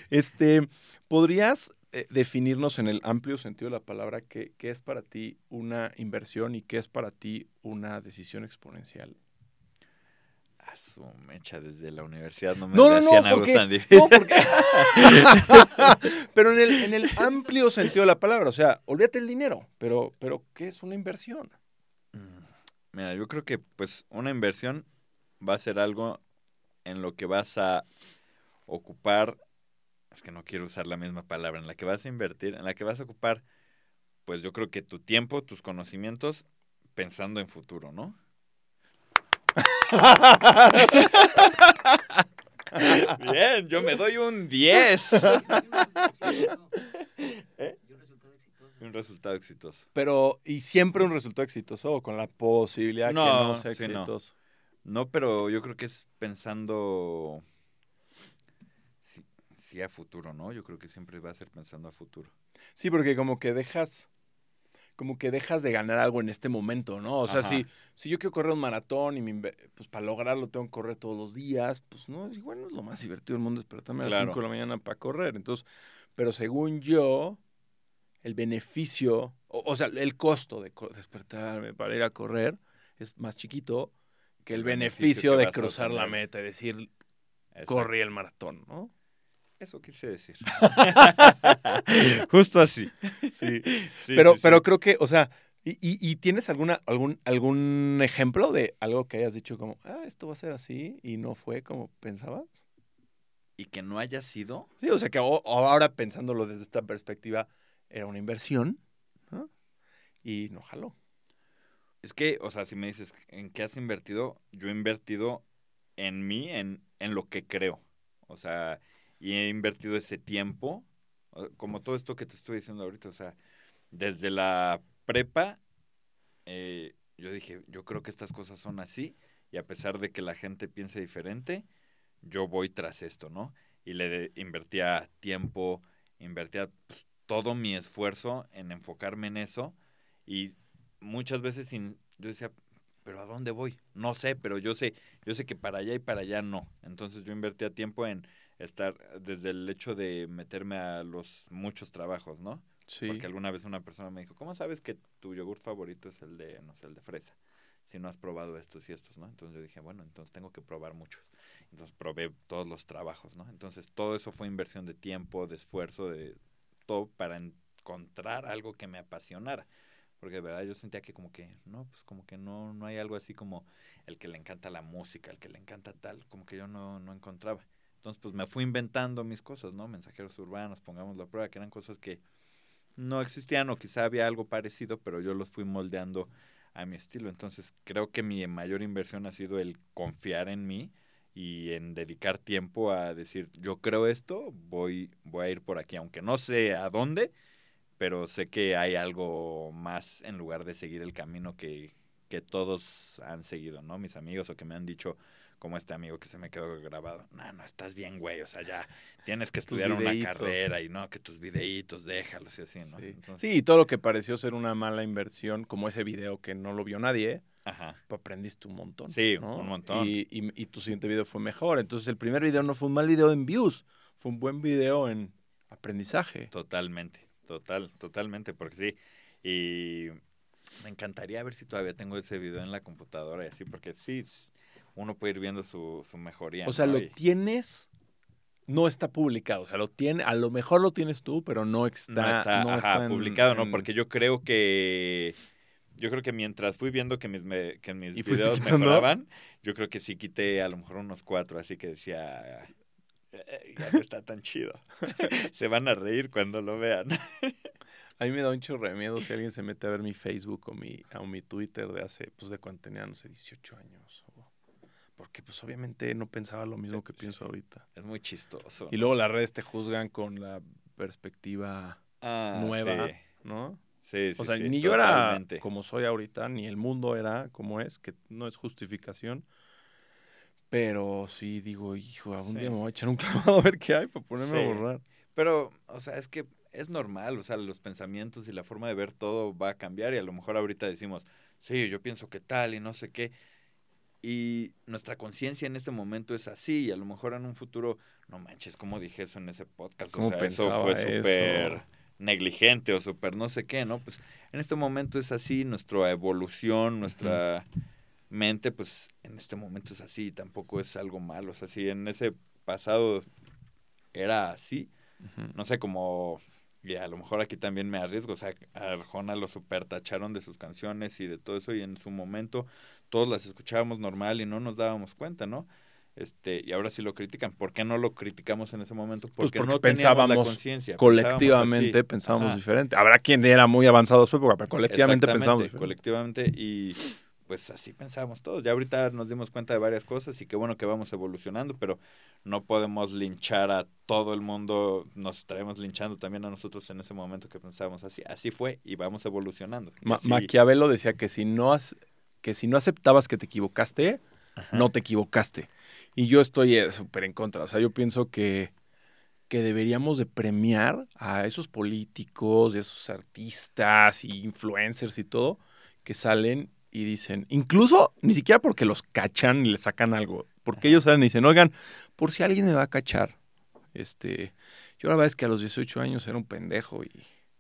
este, ¿podrías eh, definirnos en el amplio sentido de la palabra qué, qué es para ti una inversión y qué es para ti una decisión exponencial? A su mecha desde la universidad no me No, no, algo porque- tan difícil. No, porque... pero en el, en el amplio sentido de la palabra, o sea, olvídate el dinero, pero, pero ¿qué es una inversión? Mm, Mira, yo creo que pues una inversión va a ser algo en lo que vas a ocupar, es que no quiero usar la misma palabra, en la que vas a invertir, en la que vas a ocupar, pues yo creo que tu tiempo, tus conocimientos, pensando en futuro, ¿no? Bien, yo me doy un 10. ¿Eh? Y un resultado exitoso. un resultado exitoso. Pero, y siempre un resultado exitoso, o con la posibilidad que No, sea sí, no. exitoso. No, pero yo creo que es pensando sí, a futuro, ¿no? Yo creo que siempre va a ser pensando a futuro. Sí, porque como que dejas, como que dejas de ganar algo en este momento, ¿no? O sea, Ajá. si, si yo quiero correr un maratón y me pues para lograrlo tengo que correr todos los días, pues no, igual no es lo más divertido del mundo despertarme a las Claro. 5 de la mañana para correr. Entonces, pero según yo, el beneficio, o, o sea, el costo de despertarme para ir a correr es más chiquito que el, El beneficio beneficio, que de cruzar la meta y decir, Exacto. corrí el maratón, ¿no? Eso quise decir. Justo así. Sí. Sí, pero, sí, sí. pero creo que, o sea, ¿y, y- y tienes alguna, algún, algún ejemplo de algo que hayas dicho como, ah, esto va a ser así y no fue como pensabas? Y que no haya sido. Sí, o sea que o ahora pensándolo desde esta perspectiva, era una inversión ¿no? y no jaló. Es que, o sea, si me dices en qué has invertido, yo he invertido en mí, en, en lo que creo. O sea, y he invertido ese tiempo, como todo esto que te estoy diciendo ahorita, o sea, desde la prepa, eh, yo dije, yo creo que estas cosas son así, y a pesar de que la gente piense diferente, yo voy tras esto, ¿no? Y le invertía tiempo, invertía pues, todo mi esfuerzo en enfocarme en eso, y muchas veces sin, yo decía, pero ¿a dónde voy? No sé, pero yo sé, yo sé que para allá y para allá no. Entonces yo invertía tiempo en estar desde el hecho de meterme a los muchos trabajos, ¿no? Sí. Porque alguna vez una persona me dijo, ¿cómo sabes que tu yogur favorito es el de, no sé, el de fresa? Si no has probado estos y estos, ¿no? Entonces yo dije, bueno, entonces tengo que probar muchos. Entonces probé todos los trabajos, ¿no? Entonces todo eso fue inversión de tiempo, de esfuerzo, de todo para encontrar algo que me apasionara. Porque de verdad yo sentía que como que, no, pues como que no, no hay algo así como el que le encanta la música, el que le encanta tal, como que yo no, no encontraba. Entonces pues me fui inventando mis cosas, ¿no? Mensajeros urbanos, pongámoslo a prueba, que eran cosas que no existían o quizá había algo parecido, pero yo los fui moldeando a mi estilo. Entonces creo que mi mayor inversión ha sido el confiar en mí y en dedicar tiempo a decir, yo creo esto, voy, voy a ir por aquí, aunque no sé a dónde, pero sé que hay algo más en lugar de seguir el camino que, que todos han seguido, ¿no? Mis amigos o que me han dicho, como este amigo que se me quedó grabado, no, no, estás bien, güey, o sea, ya tienes que estudiar una carrera y no, que tus videitos, déjalos y así, ¿no? Sí. Entonces, Sí, y todo lo que pareció ser una mala inversión, como ese video que no lo vio nadie, Ajá. pues aprendiste un montón. Sí, ¿no? un montón. Y, y- y tu siguiente video fue mejor. Entonces el primer video no fue un mal video en views, fue un buen video en aprendizaje. Totalmente, total, totalmente, porque sí. Y me encantaría ver si todavía tengo ese video en la computadora y así, porque sí, uno puede ir viendo su, su mejoría. O sea, ¿no? lo Y- tienes, no está publicado. O sea, lo tiene, a lo mejor lo tienes tú, pero no está, no está, no ajá, está en- publicado, ¿no? Porque yo creo que yo creo que mientras fui viendo que mis me- que mis ¿Y fuiste videos mejoraban, yo creo que sí quité a lo mejor unos cuatro, así que decía "Eh, ya no está tan chido. Se van a reír cuando lo vean. A mí me da un chorro de miedo si alguien se mete a ver mi Facebook o mi, o mi Twitter de hace, pues de cuando tenía, no sé, 18 años. Porque pues obviamente no pensaba lo mismo que pienso ahorita. Es muy chistoso. Y luego las redes te juzgan con la perspectiva Ah, nueva, sí. ¿no? Sí, sí, O sea, sí, ni yo era totalmente. como soy ahorita, ni el mundo era como es, que no es justificación. Pero sí digo, hijo, algún día me voy a echar un clavado a ver qué hay para ponerme a borrar. Pero, o sea, es que es normal, o sea, los pensamientos y la forma de ver todo va a cambiar y a lo mejor ahorita decimos, sí, yo pienso que tal y no sé qué. Y nuestra conciencia en este momento es así y a lo mejor en un futuro, no manches, ¿cómo dije eso en ese podcast? ¿Cómo o sea, eso fue súper negligente o súper no sé qué, ¿no? Pues en este momento es así, nuestra evolución, nuestra mente, pues en este momento es así, tampoco es algo malo, o sea, si en ese pasado era así, no sé, como, y a lo mejor aquí también me arriesgo, o sea, a Arjona lo super tacharon de sus canciones y de todo eso, y en su momento todos las escuchábamos normal y no nos dábamos cuenta, ¿no? Este, y ahora sí lo critican. ¿Por qué no lo criticamos en ese momento? Pues Porque, porque no teníamos la pensábamos conciencia. colectivamente pensábamos pensábamos diferente. Habrá quien era muy avanzado a su época, pero colectivamente pensábamos colectivamente y pues así pensábamos todos. Ya ahorita nos dimos cuenta de varias cosas y qué bueno que vamos evolucionando, pero no podemos linchar a todo el mundo. Nos estaremos linchando también a nosotros en ese momento que pensábamos así. Así fue y vamos evolucionando. Ma- Así- Maquiavelo decía que si no has- que si no aceptabas que te equivocaste, Ajá. no te equivocaste. Y yo estoy eh, súper en contra. O sea, yo pienso que, que deberíamos de premiar a esos políticos, a esos artistas y influencers y todo, que salen y dicen, incluso ni siquiera porque los cachan y le sacan algo, porque Ajá. ellos salen y dicen, oigan, por si alguien me va a cachar, este, yo la verdad es que a los 18 años era un pendejo y...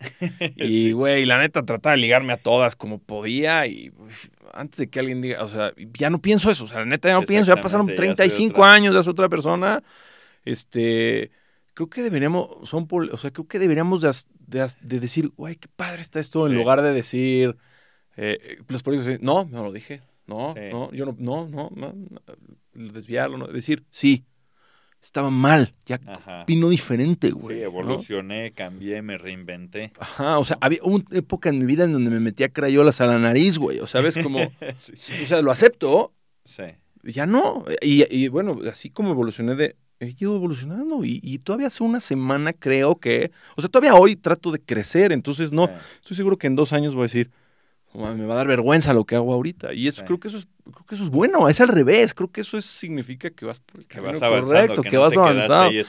Y, güey, la neta, trataba de ligarme a todas como podía y antes de que alguien diga, o sea, ya no pienso eso, o sea, la neta ya no pienso, ya pasaron Exactamente, ya soy 35 otra. años, ya soy otra persona. Este, creo que deberíamos, son, o sea, creo que deberíamos de, decir, güey, qué padre está esto, en lugar de decir, eh, los políticos no, no lo dije, no, Sí. no, yo no, no, no, no, no, desviarlo, no, decir, sí, estaba mal, ya Ajá. vino diferente, güey. Sí, ¿no? evolucioné, cambié, me reinventé. Ajá, o sea, había una época en mi vida en donde me metía crayolas a la nariz, güey. O sea, ves como, sí. o sea, lo acepto, sí. ya no. Y, y, bueno, así como evolucioné de, he ido evolucionando y, y todavía hace una semana creo que, o sea, todavía hoy trato de crecer, entonces no, sí. estoy seguro que en dos años voy a decir, "No mames, me va a dar vergüenza lo que hago ahorita. Y eso Sí. creo que eso es, creo que eso es bueno, es al revés, creo que eso es, significa que vas por el Que camino vas avanzando, correcto, que, que, no vas avanzando.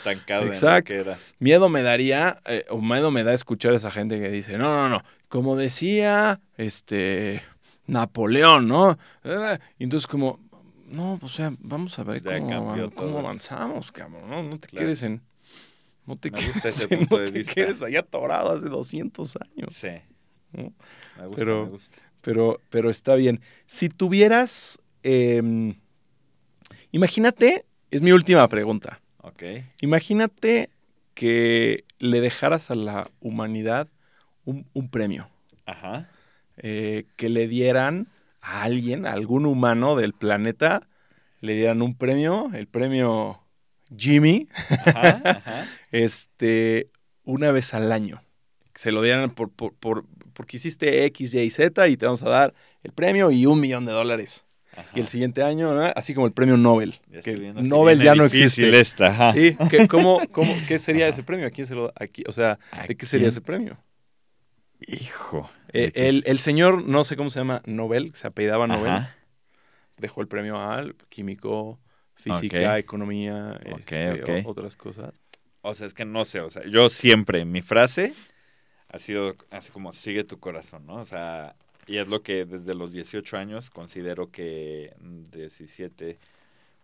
Exacto. Miedo me daría, eh, o miedo me da escuchar a esa gente que dice, no, no, no, como decía este Napoleón, ¿no? Y entonces como, no, o sea, vamos a ver Ya cómo, cómo avanzamos, cabrón, ¿no? No te Claro. quedes en... No te Me en- no quedes allá atorado hace 200 años. Sí. ¿No? Me gusta, Pero- me gusta. Pero, pero está bien. Si tuvieras... em, imagínate, es mi última pregunta. Ok. Imagínate que le dejaras a la humanidad un, un premio, Ajá. eh, que le dieran a alguien, a algún humano del planeta, le dieran un premio, el premio Jimmy, Ajá. Ajá. este, una vez al año. Se lo dieran por, por, por- porque hiciste X, Y, Z y te vamos a dar el premio y un millón de dólares. ajá. Y el siguiente año, ¿no? así como el premio Nobel. Ya que que Nobel viene ya no existe. esta, ajá. Sí, ¿qué, cómo, cómo, ¿qué sería Ajá. ese premio? ¿A quién se lo aquí, O sea, ¿A ¿de qué sería quién? ese premio? Hijo. Eh, el, el señor, no sé cómo se llama, Nobel, que se apellidaba Nobel, dejó el premio al químico, física, Ok. economía, Ok, este, ok. o- otras cosas. O sea, es que no sé, o sea, yo siempre, mi frase ha sido así como sigue tu corazón, ¿no? O sea, y es lo que desde los 18 años considero que mm, 17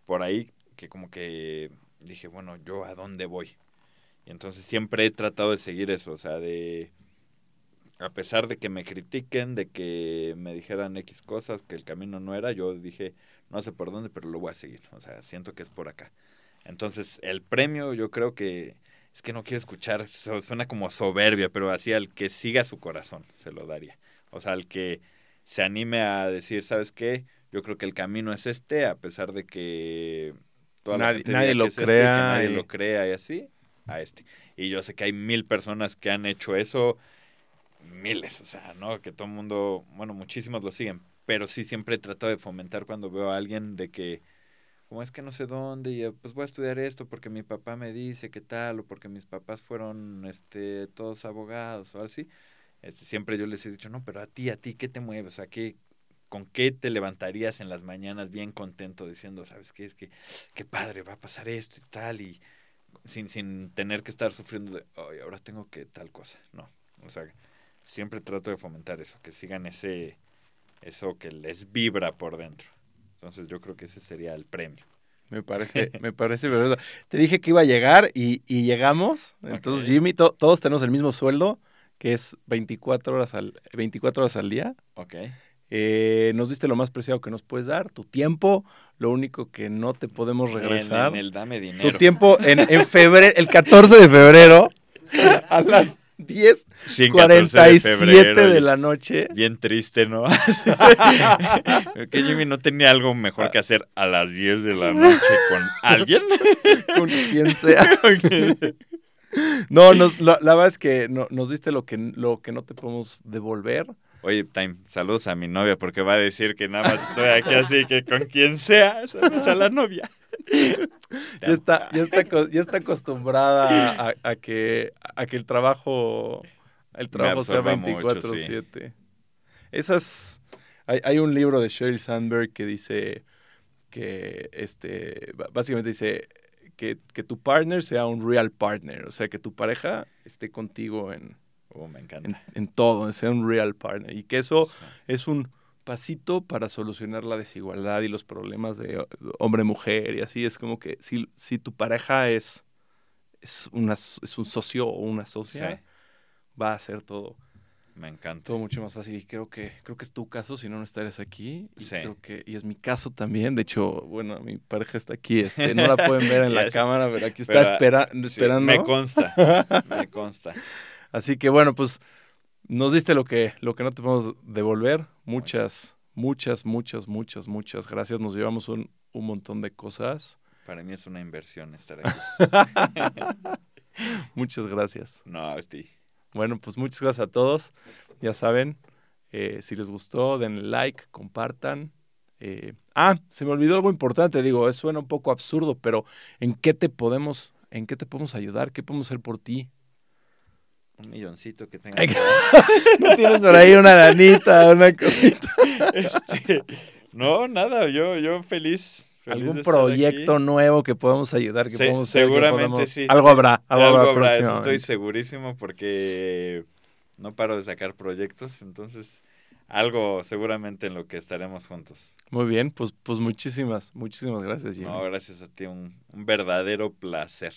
por ahí, que como que dije, bueno, yo a dónde voy. Y entonces siempre he tratado de seguir eso, o sea, de a pesar de que me critiquen, de que me dijeran X cosas, que el camino no era, yo dije, no sé por dónde, pero lo voy a seguir. O sea, siento que es por acá. Entonces, el premio yo creo que es que no quiero escuchar, su- suena como soberbia, pero así al que siga su corazón se lo daría. O sea, al que se anime a decir, ¿sabes qué? Yo creo que el camino es este, a pesar de que toda la Nadie- gente nadie lo este, crea que nadie y- lo crea y así, a este. Y yo sé que hay mil personas que han hecho eso, miles, o sea, ¿no? Que todo el mundo, bueno, muchísimos lo siguen, pero sí siempre trato de fomentar cuando veo a alguien de que, como es que no sé dónde, y eh, pues voy a estudiar esto porque mi papá me dice que tal, o porque mis papás fueron, este, todos abogados o así. Este, siempre yo les he dicho, no, pero a ti, a ti, ¿qué te mueve? O sea, ¿qué, ¿con qué te levantarías en las mañanas bien contento diciendo, sabes qué, es que, qué padre, va a pasar esto y tal, y sin, sin tener que estar sufriendo de, ay, ahora tengo que tal cosa. No, o sea, siempre trato de fomentar eso, que sigan ese, eso que les vibra por dentro. Entonces yo creo que ese sería el premio. Me parece, me parece verdad. Te dije que iba a llegar y, y llegamos. Entonces. Jimmy, to- todos tenemos el mismo sueldo, que es 24 horas al, 24 horas al día. Ok. Eh, nos diste lo más preciado que nos puedes dar, tu tiempo. Lo único que no te podemos regresar. En, en el dame dinero. tu tiempo en, en febrero, el 14 de febrero, a las 10 Sí, en 14 de 47 febrero, de y- la noche. Bien triste, ¿no? que Jimmy no tenía algo mejor que hacer a las 10 de la noche con alguien. con quien sea. No, nos- la, la verdad es que no- nos diste lo que, lo que no te podemos devolver. Oye, Time, saludos a mi novia porque va a decir que nada más estoy aquí así que con quien sea, saludos a la novia. Ya está, ya está, ya está acostumbrada a, a que, a que el trabajo, el trabajo sea absorba mucho, 24/7. Esas, hay, hay un libro de Sheryl Sandberg que dice que, este, básicamente dice que, que tu partner sea un real partner, o sea, que tu pareja esté contigo en, Oh, me en, encanta. en todo, sea un real partner. Y que eso es un para solucionar la desigualdad y los problemas de hombre-mujer y así. Es como que si, si tu pareja es, es, una, es un socio o una Sí, socia, va a ser todo, me encanta. todo mucho más fácil. Y creo que, creo que es tu caso, si no, no estarías aquí. Y, Sí. creo que, y es mi caso también. De hecho, bueno, mi pareja está aquí. Este, no la pueden ver en la cámara, pero aquí está Pero, espera- Sí, esperando. me consta, me consta. Así que bueno, pues nos diste lo que, lo que no te podemos devolver. Muchas, muchas, muchas, muchas, muchas gracias. Nos llevamos un, un montón de cosas. Para mí es una inversión estar aquí. Muchas gracias. No, sí. Bueno, pues muchas gracias a todos. Ya saben, eh, si les gustó, denle like, compartan. Eh, ah, se me olvidó algo importante. Digo, eso suena un poco absurdo, pero ¿en qué te podemos, en qué te podemos ayudar? ¿Qué podemos hacer por ti? Un milloncito que tenga. ¿No tienes por ahí una lanita, una cosita? Este, no, nada, yo, yo feliz. algún proyecto aquí. nuevo que podamos ayudar, que Se- podamos seguramente sí. Algo habrá, algo, Algo habrá, habrá, eso estoy segurísimo porque no paro de sacar proyectos, entonces algo seguramente en lo que estaremos juntos. Muy bien, pues, pues muchísimas, muchísimas gracias, Jimmy. No, gracias a ti, un, un verdadero placer.